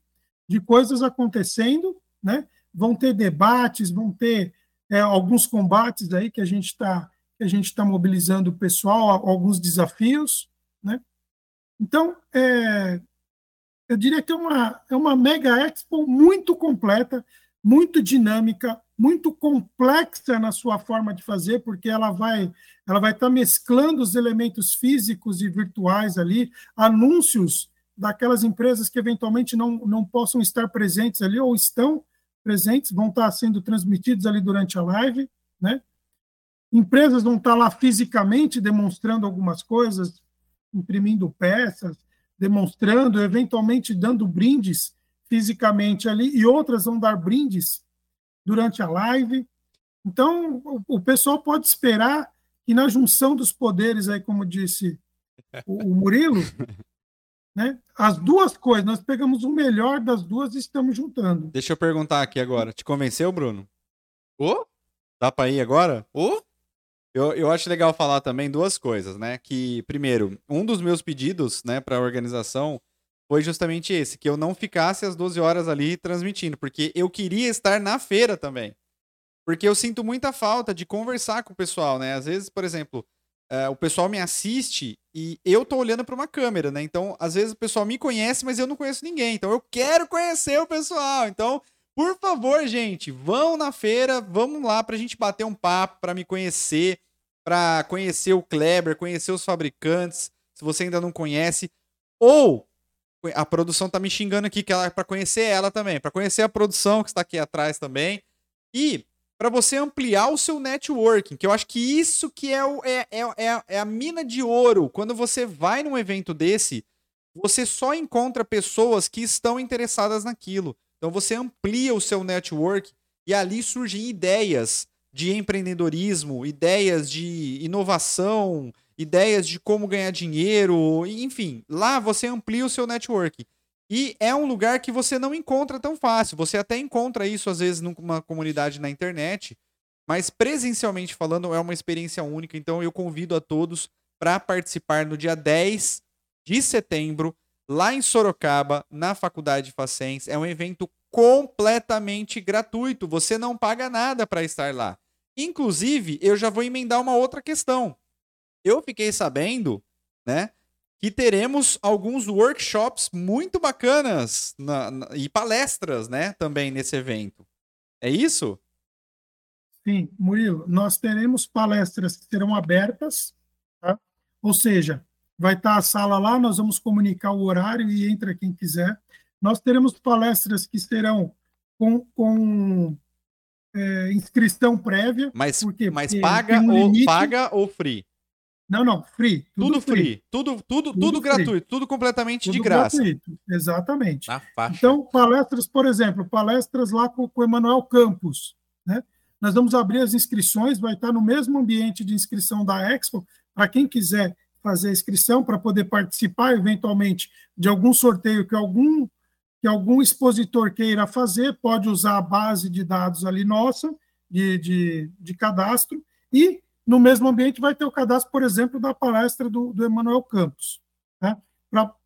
de coisas acontecendo, né? Vão ter debates, vão ter é, alguns combates aí que a gente está que a gente está mobilizando o pessoal, alguns desafios, né? Então, é, eu diria que é uma, é uma mega expo muito completa, muito dinâmica, muito complexa na sua forma de fazer, porque ela vai ela vai estar mesclando os elementos físicos e virtuais ali, anúncios daquelas empresas que eventualmente não, não possam estar presentes ali ou estão presentes, vão estar sendo transmitidos ali durante a live, né? Empresas vão estar lá fisicamente demonstrando algumas coisas, imprimindo peças, demonstrando, eventualmente dando brindes fisicamente ali, e outras vão dar brindes durante a live. Então, o, o pessoal pode esperar que na junção dos poderes, aí, como disse o, o Murilo, né, as duas coisas, nós pegamos o melhor das duas e estamos juntando. Deixa eu perguntar aqui agora. Te convenceu, Bruno? Ô? Dá pra ir agora? Ô? Eu, eu acho legal falar também duas coisas, né? Que, primeiro, um dos meus pedidos, né, para a organização foi justamente esse, que eu não ficasse às 12 horas ali transmitindo, porque eu queria estar na feira também. Porque eu sinto muita falta de conversar com o pessoal, né? Às vezes, por exemplo, eh, o pessoal me assiste e eu tô olhando para uma câmera, né? Então, às vezes o pessoal me conhece, mas eu não conheço ninguém. Então, eu quero conhecer o pessoal. Então, por favor, gente, vão na feira, vamos lá pra gente bater um papo, pra me conhecer, pra conhecer o Kleber, conhecer os fabricantes, se você ainda não conhece. Ou a produção tá me xingando aqui que ela é para conhecer ela também, pra conhecer a produção que está aqui atrás também. E pra você ampliar o seu networking, que eu acho que isso que é, o, é, é, é, é a mina de ouro. Quando você vai num evento desse, você só encontra pessoas que estão interessadas naquilo. Então você amplia o seu network e ali surgem ideias de empreendedorismo, ideias de inovação, ideias de como ganhar dinheiro, enfim, lá você amplia o seu network. E é um lugar que você não encontra tão fácil. Você até encontra isso às vezes numa comunidade na internet, mas presencialmente falando é uma experiência única. Então eu convido a todos para participar no dia 10 de setembro lá em Sorocaba, na Faculdade Facens. É um evento completamente gratuito. Você não paga nada para estar lá. Inclusive, eu já vou emendar uma outra questão. Eu fiquei sabendo, né, que teremos alguns workshops muito bacanas na- na- e palestras, né, também nesse evento. É isso? Sim, Murilo, nós teremos palestras que serão abertas, tá? ou seja, vai estar a sala lá, nós vamos comunicar o horário e entra quem quiser. Nós teremos palestras que serão com, com é, inscrição prévia. Mas, Por quê? mas Porque paga, um ou, paga ou free? Não, não, free. Tudo, free. Tudo, tudo, tudo, Tudo free. gratuito, tudo completamente de Tudo graça. gratuito, Exatamente. Então, palestras, por exemplo, palestras lá com, com o Emanuel Campos. Né? Nós vamos abrir as inscrições, vai estar no mesmo ambiente de inscrição da Expo, para quem quiser fazer a inscrição, para poder participar, eventualmente, de algum sorteio que algum, que algum expositor queira fazer, pode usar a base de dados ali nossa, de, de, de cadastro, e no mesmo ambiente vai ter o cadastro, por exemplo, da palestra do, do Emanuel Campos, né?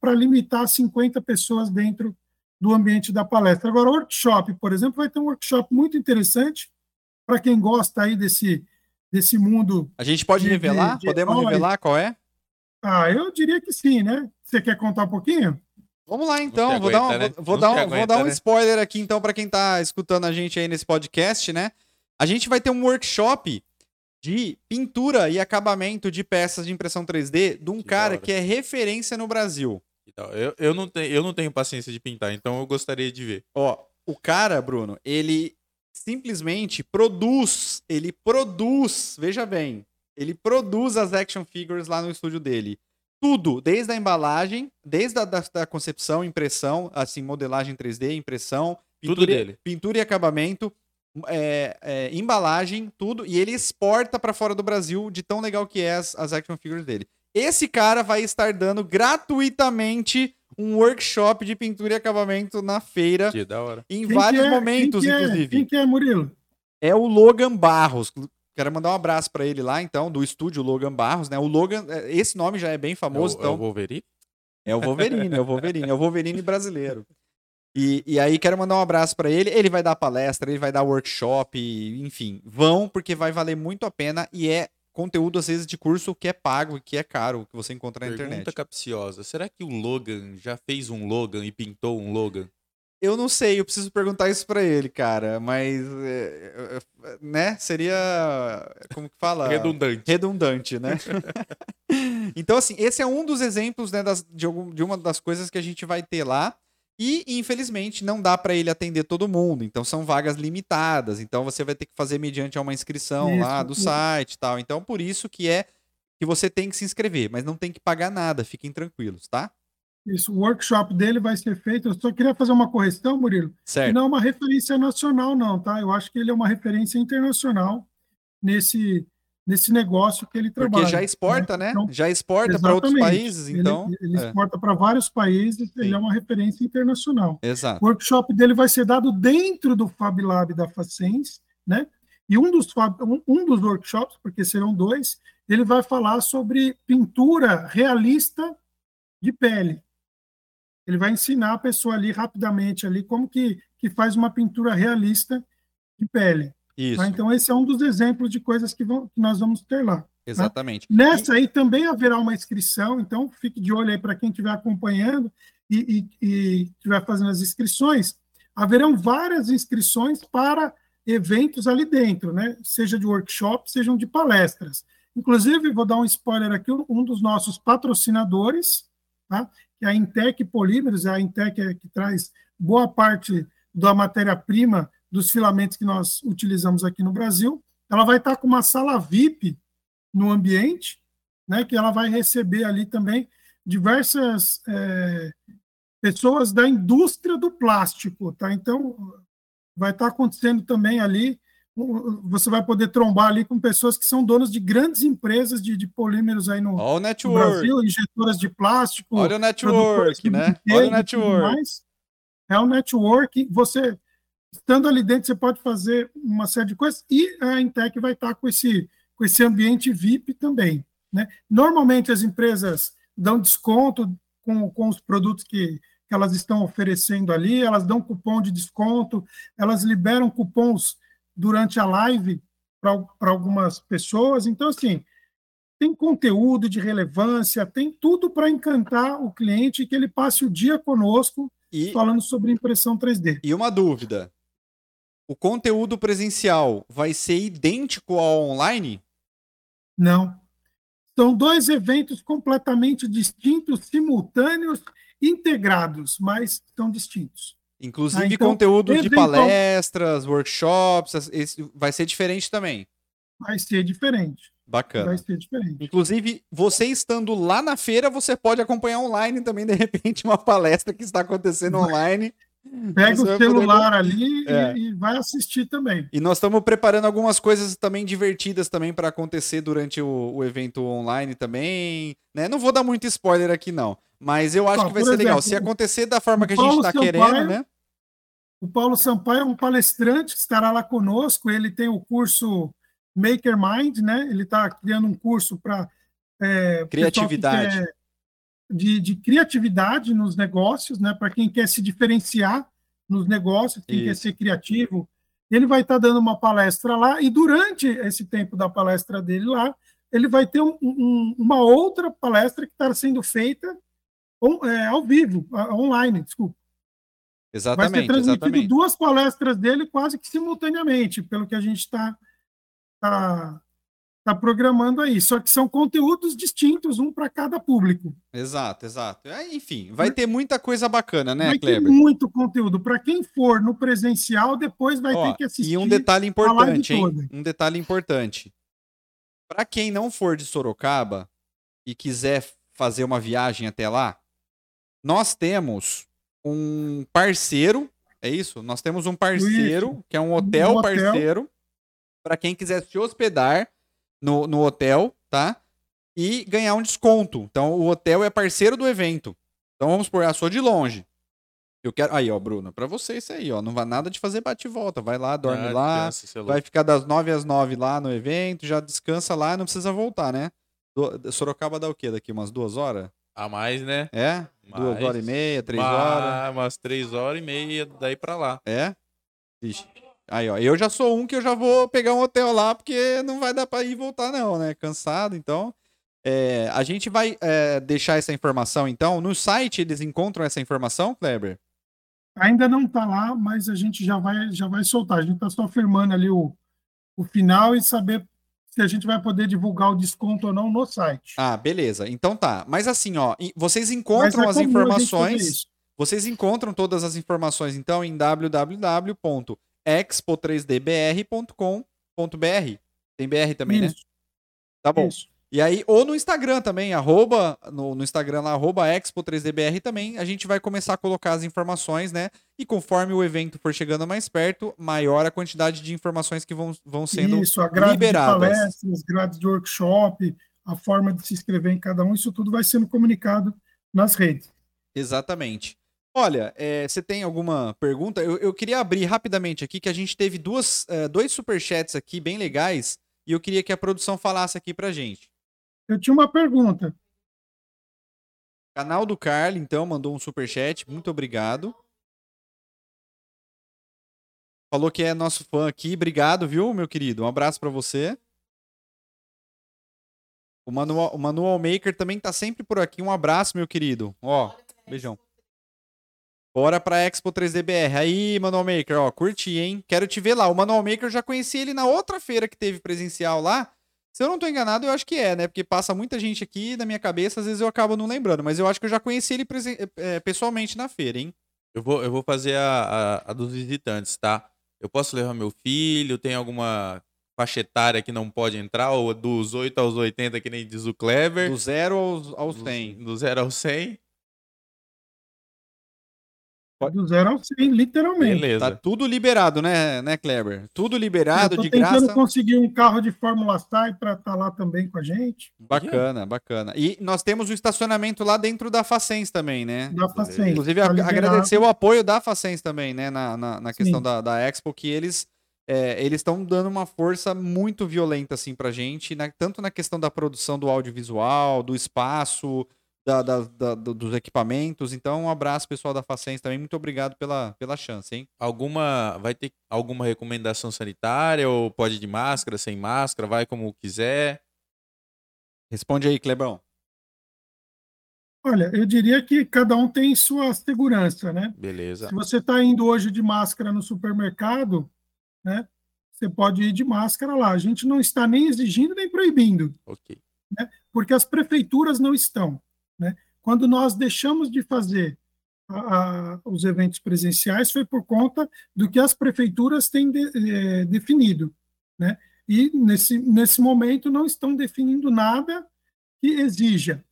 para limitar 50 pessoas dentro do ambiente da palestra. Agora, o workshop, por exemplo, vai ter um workshop muito interessante para quem gosta aí desse, desse mundo. A gente pode De- revelar? de- de Podemos revelar qual é? Ah, eu diria que sim, né? Você quer contar um pouquinho? Vamos lá então, se vou dar, um, aguenta, né? vou, vou dar um, vou aguenta, dar um né? spoiler aqui então para quem tá escutando a gente aí nesse podcast, né? A gente vai ter um workshop de pintura e acabamento de peças de impressão 3D de um Que cara que é referência no Brasil. Então, eu, eu, não tenho, eu não tenho paciência de pintar, então eu gostaria de ver. Ó, o cara, Bruno, ele simplesmente produz, ele produz, veja bem, ele produz as action figures lá no estúdio dele. Tudo, desde a embalagem, desde a da, da concepção, impressão, assim, modelagem 3D, impressão, Tudo pintura, e- dele. pintura e acabamento, é, é, embalagem, tudo, e ele exporta para fora do Brasil de tão legal que é as, as action figures dele. Esse cara vai estar dando gratuitamente um workshop de pintura e acabamento na feira Que da hora. em Quem vários que é- momentos, quem que é- inclusive. Quem que é, Murilo? É o Logan Barros. Quero mandar um abraço pra ele lá, então, do estúdio Logan Barros, né? O Logan, é, esse nome já é bem famoso, é, o, é então. o Wolverine? É o Wolverine, é o Wolverine, é o Wolverine brasileiro. E, e aí quero mandar um abraço pra ele. Ele vai dar palestra, ele vai dar workshop, enfim, vão porque vai valer muito a pena e é conteúdo às vezes de curso que é pago e que é caro, que você encontra na Pergunta internet. capciosa. Será que o Logan já fez um Logan e pintou um Logan? Eu não sei, eu preciso perguntar isso pra ele, cara, mas é, é, né, seria como que fala? Redundante. redundante, né? então, assim, esse é um dos exemplos né, das- de, algum- de uma das coisas que a gente vai ter lá. E, infelizmente, não dá para ele atender todo mundo. Então, são vagas limitadas. Então, você vai ter que fazer mediante a uma inscrição lá Isso. do site e tal. Então, por isso que é que você tem que se inscrever, mas não tem que pagar nada. Fiquem tranquilos, tá? Isso, o workshop dele vai ser feito. Eu só queria fazer uma correção, Murilo. Certo. não é uma referência nacional, não, tá? Eu acho que ele é uma referência internacional nesse, nesse negócio que ele trabalha. Porque já exporta, né? Então, Já exporta para outros países, Ele- então. Ele, é, exporta para vários países, Sim. ele é uma referência internacional. Exato. O workshop dele vai ser dado dentro do Fab Lab da Facens, né? E um dos, um, um dos workshops, porque serão dois, ele vai falar sobre pintura realista de pele. Ele vai ensinar a pessoa ali rapidamente ali como que, que faz uma pintura realista de pele. Isso, tá? Então esse é um dos exemplos de coisas que, vão, que nós vamos ter lá. exatamente. Nessa aí também haverá uma inscrição, então fique de olho aí para quem estiver acompanhando e, estiver fazendo as inscrições. Haverão várias inscrições para eventos ali dentro, né? Seja de workshop, sejam de palestras. Inclusive, vou dar um spoiler aqui, um dos nossos patrocinadores, tá? Que é a Intec Polímeros, a Intec é que traz boa parte da matéria-prima dos filamentos que nós utilizamos aqui no Brasil. Ela vai estar com uma sala VIP no ambiente, né, que ela vai receber ali também diversas é, pessoas da indústria do plástico, tá? Então vai estar acontecendo também ali, você vai poder trombar ali com pessoas que são donas de grandes empresas de, de polímeros aí no, Olha o no. Brasil, injetoras de plástico, Olha o network, né? Olha o network. mais. É um network. Você, estando ali dentro, você pode fazer uma série de coisas e a Intec vai estar com esse, com esse ambiente VIP também. Né? Normalmente as empresas dão desconto com, com os produtos que, que elas estão oferecendo ali, elas dão cupom de desconto, elas liberam cupons durante a live para algumas pessoas. Então, assim, tem conteúdo de relevância, tem tudo para encantar o cliente e que ele passe o dia conosco E, falando sobre impressão 3D. e uma dúvida. O conteúdo presencial vai ser idêntico ao online? Não. São dois eventos completamente distintos, simultâneos, integrados, mas são distintos. Inclusive Ah, então, conteúdo de eventual- palestras, workshops, esse- vai ser diferente também. Vai ser diferente. Bacana. Vai ser diferente. Inclusive, você estando lá na feira, você pode acompanhar online também, de repente, uma palestra que está acontecendo online. Pega Você o vai poder- celular ali e- É. e, vai assistir também. E nós estamos preparando algumas coisas também divertidas também para acontecer durante o, o evento online também, né? Não vou dar muito spoiler aqui não, mas eu acho que vai ser legal. exemplo, Se acontecer da forma que a gente está querendo, né? O Paulo Sampaio é um palestrante que estará lá conosco. Ele tem o curso Maker Mind, né? Ele está criando um curso para Criatividade. de, de criatividade nos negócios, né? Para quem quer se diferenciar nos negócios, quem quer Isso. ser criativo. Ele vai estar dando uma palestra lá e durante esse tempo da palestra dele lá, ele vai ter um- um- uma outra palestra que está sendo feita on- é, ao vivo, online, desculpa. Vai ser Exatamente, transmitido exatamente. duas palestras dele quase que simultaneamente, pelo que a gente está tá, tá programando aí. Só que são conteúdos distintos, um para cada público. Exato, exato. É, Enfim, vai ter muita coisa bacana, né, vai ter Kleber? muito conteúdo. Para quem for no presencial, depois vai Ó, ter que assistir. E um detalhe importante, hein? toda. Um detalhe importante. Para quem não for de Sorocaba e quiser fazer uma viagem até lá, nós temos um parceiro, é isso? Nós temos um parceiro, que é um hotel, Um hotel. parceiro, para quem quiser se hospedar no, no hotel, tá? E ganhar um desconto. Então, o hotel é parceiro do evento. Então, vamos por, ah, sou de longe. Eu quero. Aí, ó, Bruno, pra você isso aí, ó. Não vai nada de fazer bate e volta. Vai lá, dorme Ah, lá. Vai ficar das 9 às 9 lá no evento, já descansa lá e não precisa voltar, né? Do- Sorocaba dá o quê? Daqui umas duas horas? A mais, né? É? Duas horas e meia, três Mas- horas? Umas três horas e meia daí pra lá. É? Ixi. Aí, ó, eu já sou um que eu já vou pegar um hotel lá, porque não vai dar pra ir e voltar, não, né? Cansado, então. É, a gente vai é, deixar essa informação, então. No site eles encontram essa informação, Kleber? Ainda não está lá, mas a gente já vai, já vai soltar. A gente está só firmando ali o, o final e saber se a gente vai poder divulgar o desconto ou não no site. Ah, beleza. Então tá. Mas assim, ó, vocês encontram é as informações. Vocês encontram todas as informações, então, em www.expo3dbr.com.br. Tem BR também, né? Isso, Tá bom. isso. E aí, ou no Instagram também, arroba, no, no Instagram lá, arroba Expo3DBR também, a gente vai começar a colocar as informações, né? E conforme o evento for chegando mais perto, maior a quantidade de informações que vão, vão sendo Isso, a grade liberadas. de palestras, grade de workshop, a forma de se inscrever em cada um, isso tudo vai sendo comunicado nas redes. Exatamente. Olha, é, você tem alguma pergunta? Eu, eu queria abrir rapidamente aqui que a gente teve duas, é, dois superchats aqui bem legais e eu queria que a produção falasse aqui pra gente. Eu tinha uma pergunta. Canal do Carly, então, mandou um superchat. Muito obrigado. Falou que é nosso fã aqui. Obrigado, viu, meu querido? Um abraço pra você. O Manual, o Manual Maker também tá sempre por aqui. Um abraço, meu querido. Ó, beijão. Bora pra Expo 3DBR. Aí, Manual Maker, ó, curti, hein? Quero te ver lá. O Manual Maker eu já conheci ele na outra feira que teve presencial lá. Se eu não tô enganado, eu acho que é, né? Porque passa muita gente aqui na minha cabeça, às vezes eu acabo não lembrando. Mas eu acho que eu já conheci ele é, pessoalmente na feira, hein? Eu vou, eu vou fazer a, a, a dos visitantes, tá? Eu posso levar meu filho? Tem alguma faixa etária que não pode entrar? Ou dos 8 aos 80, que nem diz o Clever? Do zero aos, aos Dos- 100. Do 0 ao 100? Do zero ao 100, literalmente. Beleza. Tá tudo liberado, né, né, Kleber? Tudo liberado, de tentando graça. conseguir um carro de Fórmula SAI para estar lá também com a gente. Bacana, bacana. E nós temos o estacionamento lá dentro da Facens também, né? Da Facens. Inclusive, Tá agradecer o apoio da Facens também, né? Na, na, na questão da, da Expo, que eles é, eles estão dando uma força muito violenta, assim, pra gente, na- tanto na questão da produção do audiovisual, do espaço, da, da- da- do- dos equipamentos. Então, um abraço, pessoal da Facens também. Muito obrigado pela, pela chance, hein? Alguma. Vai ter alguma recomendação sanitária? Ou pode de máscara, sem máscara? Vai como quiser? Responde aí, Clebão. Olha, eu diria que cada um tem sua segurança, né? Beleza. Se você está indo hoje de máscara no supermercado, né? Você pode ir de máscara lá. A gente não está nem exigindo nem proibindo, Ok. porque as prefeituras não estão. Né? Quando nós deixamos de fazer a- a- os eventos presenciais, foi por conta do que as prefeituras têm de- eh, definido. Né? E nesse, nesse momento não estão definindo nada que exija.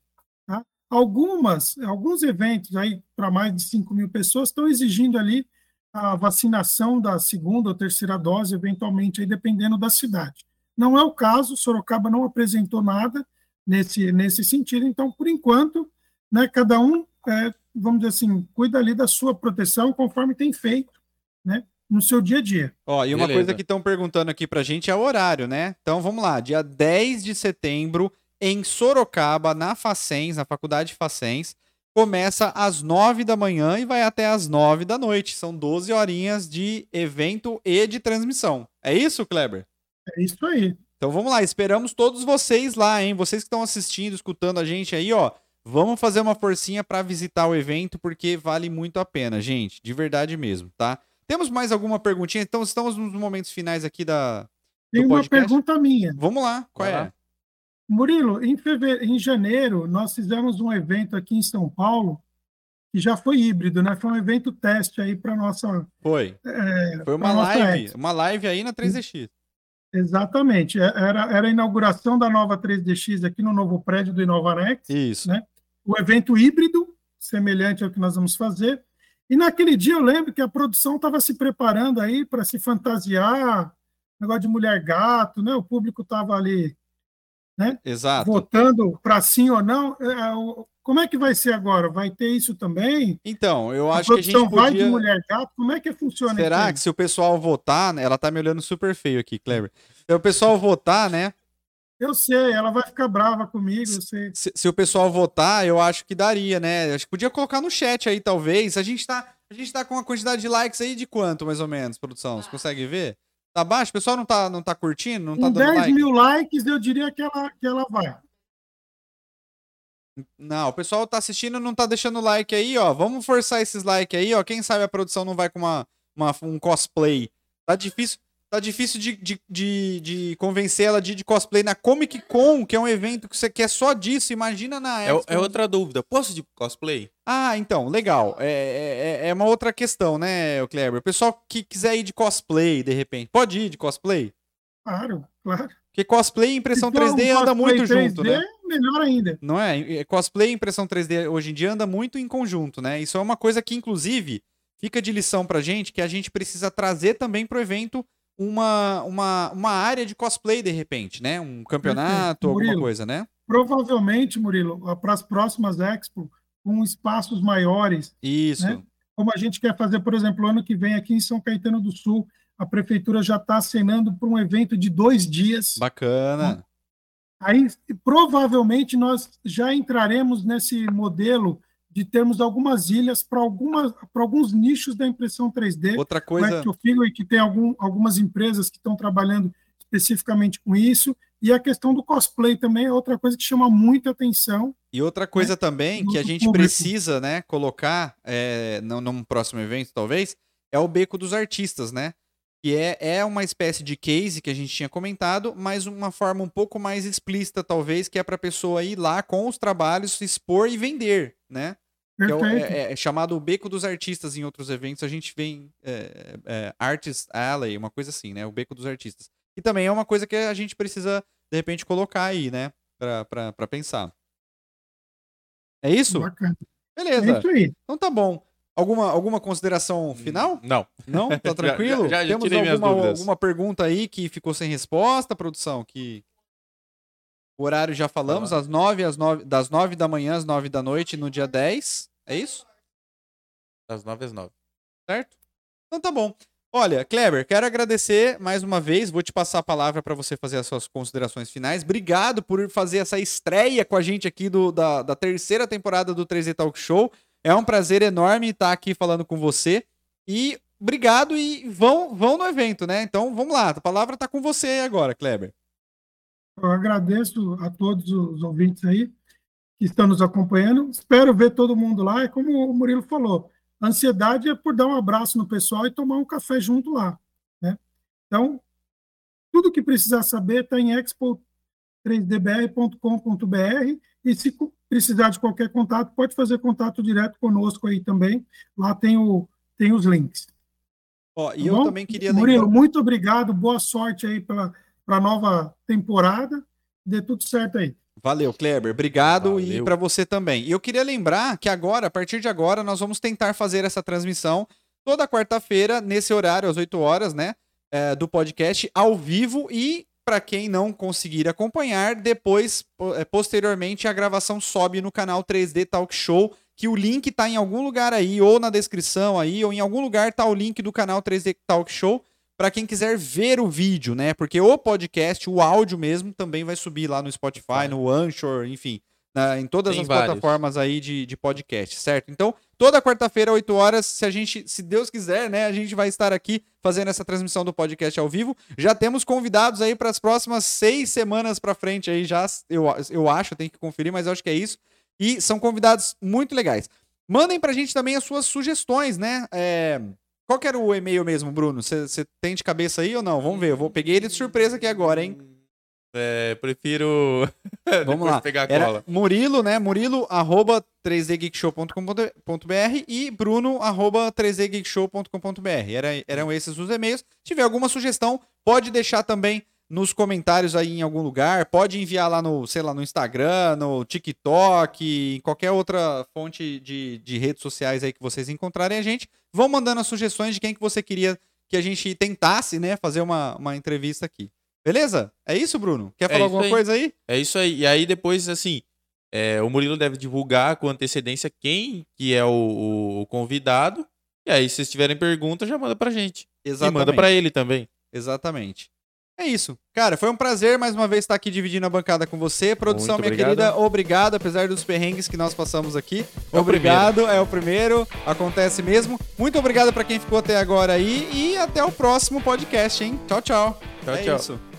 Tá? Algumas, alguns eventos aí para mais de 5 mil pessoas estão exigindo ali a vacinação da segunda ou terceira dose, eventualmente, aí dependendo da cidade. Não é o caso, Sorocaba não apresentou nada nesse, nesse sentido, então, por enquanto, né, cada um, é, vamos dizer assim, cuida ali da sua proteção conforme tem feito né, no seu dia a dia. Ó, e uma Beleza. coisa que estão perguntando aqui pra gente é o horário, né? Então vamos lá, dia 10 de setembro, em Sorocaba, na Facens, na Faculdade Facens, começa às 9 da manhã e vai até às 9 da noite. São 12 horinhas de evento e de transmissão. É isso, Kleber? É isso aí. Então vamos lá, esperamos todos vocês lá, hein? Vocês que estão assistindo, escutando a gente aí, ó. Vamos fazer uma forcinha pra visitar o evento, porque vale muito a pena, gente. De verdade mesmo, tá? Temos mais alguma perguntinha? Então estamos nos momentos finais aqui da. Tem uma pergunta minha. Vamos lá, qual Vai é? lá. Murilo, em, feve- em janeiro, nós fizemos um evento aqui em São Paulo, que já foi híbrido, né? Foi um evento teste aí para nossa. Foi. é, Foi uma nossa live, Expo. uma live aí na 3DX. Exatamente. É- Era, era a inauguração da nova 3DX aqui no novo prédio do Inovarex. Isso. Né? o evento híbrido, semelhante ao que nós vamos fazer. E naquele dia eu lembro que a produção estava se preparando aí para se fantasiar, negócio de mulher gato, né? O público estava ali Exato. votando para sim ou não. Como é que vai ser agora? Vai ter isso também? Então, eu a acho que a gente produção vai de podia. mulher gato? Como é que funciona isso Será aí? que se o pessoal votar, né? Ela tá me olhando super feio aqui, Kleber. Se o pessoal votar, né? Eu sei, ela vai ficar brava comigo, eu sei. Se, se o pessoal votar, eu acho que daria, né? Acho que podia colocar no chat aí, talvez. A gente tá, a gente tá com uma quantidade de likes aí de quanto, mais ou menos, produção? Você consegue ver? Tá baixo? O pessoal não tá, não tá curtindo? Não tá Com dando 10 like? mil likes, eu diria que ela, que ela vai. Não, o pessoal tá assistindo e não tá deixando like aí, ó. Vamos forçar esses likes aí, ó. Quem sabe a produção não vai com uma, uma- um cosplay. Tá difícil, tá difícil de, de, de, de convencer ela de ir de cosplay na Comic Con, que é um evento que você quer só disso. Imagina na É, Expo. é outra dúvida. Posso de cosplay? Ah, então, legal. É, é, é uma outra questão, né, o Kleber? O pessoal que quiser ir de cosplay, de repente, pode ir de cosplay? Claro, claro. Porque cosplay e impressão um 3D anda muito junto, 3D, né? Melhor ainda. Não é? Cosplay e impressão 3D hoje em dia anda muito em conjunto, né? Isso é uma coisa que, inclusive, fica de lição pra gente, que a gente precisa trazer também pro evento uma, uma, uma área de cosplay, de repente, né? Um campeonato, alguma Murilo. coisa, né? Provavelmente, Murilo, para as próximas Expo, com espaços maiores, Isso. Né? como a gente quer fazer, por exemplo, ano que vem aqui em São Caetano do Sul, a prefeitura já está acenando para um evento de dois dias. Bacana. Aí, provavelmente, nós já entraremos nesse modelo de termos algumas ilhas para alguns nichos da impressão 3D. Outra o coisa. Act Figure, que tem algum, algumas empresas que estão trabalhando especificamente com isso. E a questão do cosplay também é outra coisa que chama muita atenção. E outra coisa também que a gente público. precisa, né, colocar é, num, num próximo evento, talvez, é o Beco dos Artistas, né? Que é, é uma espécie de case que a gente tinha comentado, mas uma forma um pouco mais explícita, talvez, que é para a pessoa ir lá com os trabalhos, expor e vender, né? É, o- é- é chamado o Beco dos Artistas em outros eventos. A gente vem é, é, Artist Alley, uma coisa assim, né? O Beco dos Artistas. E também é uma coisa que a gente precisa, de repente, colocar aí, né? Pra, pra, pra pensar. É isso? Bacana. É Beleza. isso aí. Então tá bom. Alguma, alguma consideração final? Não. Não? Tá Já- tranquilo? já- já Temos tirei minhas alguma, dúvidas. alguma pergunta aí que ficou sem resposta, produção? Que o horário já falamos, Tá. às 9, às 9, das 9 da manhã às 9 da noite no dia 10. É isso? Das nove às nove. Certo? Então tá bom. Olha, Kleber, quero agradecer mais uma vez. Vou te passar a palavra para você fazer as suas considerações finais. Obrigado por fazer essa estreia com a gente aqui do, da, da terceira temporada do 3D Talk Show. É um prazer enorme estar aqui falando com você. E obrigado e vão, vão no evento, né? Então vamos lá, a palavra tá com você agora, Kleber. Eu agradeço a todos os ouvintes aí que estão nos acompanhando. Espero ver todo mundo lá. É como o Murilo falou, a ansiedade é por dar um abraço no pessoal e tomar um café junto lá. Né? Então, tudo que precisar saber está em expo3dbr.com.br e se precisar de qualquer contato, pode fazer contato direto conosco aí também. Lá tem, o, tem os links. Ó, e Tá eu bom? também queria Murilo, lembrar- muito obrigado. Boa sorte aí para a nova temporada. Dê tudo certo aí. Valeu, Kleber. Obrigado e Valeu. para você também. E eu queria lembrar que agora, a partir de agora, nós vamos tentar fazer essa transmissão toda quarta-feira, nesse horário, às 8 horas, né? é, do podcast, ao vivo e. Para quem não conseguir acompanhar, depois, po- é, posteriormente, a gravação sobe no canal 3D Talk Show, que o link tá em algum lugar aí, ou na descrição aí, ou em algum lugar tá o link do canal 3D Talk Show, para quem quiser ver o vídeo, né? Porque o podcast, o áudio mesmo, também vai subir lá no Spotify, no Anchor, enfim, na- em todas Tem as vários. plataformas aí de, de podcast, certo? Então, toda quarta-feira, 8 horas, se a gente, se Deus quiser, né, a gente vai estar aqui fazendo essa transmissão do podcast ao vivo. Já temos convidados aí para as próximas seis semanas para frente aí já, eu, eu acho, tem que conferir, mas eu acho que é isso. E são convidados muito legais. Mandem pra gente também as suas sugestões, né? É, Qual que era o e-mail mesmo, Bruno? Você tem de cabeça aí ou não? Vamos ver. Eu vou peguei ele de surpresa aqui agora, hein? É, prefiro. Vamos lá. pegar a Era cola. Murilo, né? Murilo, arroba 3dgeekshow.com.br e Bruno, arroba 3dgeekshow.com.br. Era, eram esses os e-mails. Se tiver alguma sugestão, pode deixar também nos comentários aí em algum lugar. Pode enviar lá no, sei lá, no Instagram, no TikTok, em qualquer outra fonte de, de redes sociais aí que vocês encontrarem a gente. Vão mandando as sugestões de quem que você queria que a gente tentasse, né? Fazer uma, uma entrevista aqui. Beleza? É isso, Bruno? Quer É falar isso alguma aí. coisa aí? É isso aí. E aí depois, assim, é, o Murilo deve divulgar com antecedência quem que é o, o- convidado. E aí, se vocês tiverem pergunta, já manda pra gente. E manda pra ele também. Exatamente. É isso. Cara, foi um prazer mais uma vez estar aqui dividindo a bancada com você. Produção, Muito minha obrigado. querida, obrigado, apesar dos perrengues que nós passamos aqui. É o obrigado, é o primeiro, acontece mesmo. Muito obrigado pra quem ficou até agora aí e até o próximo podcast, hein? Tchau, tchau. Tchau, é tchau. isso.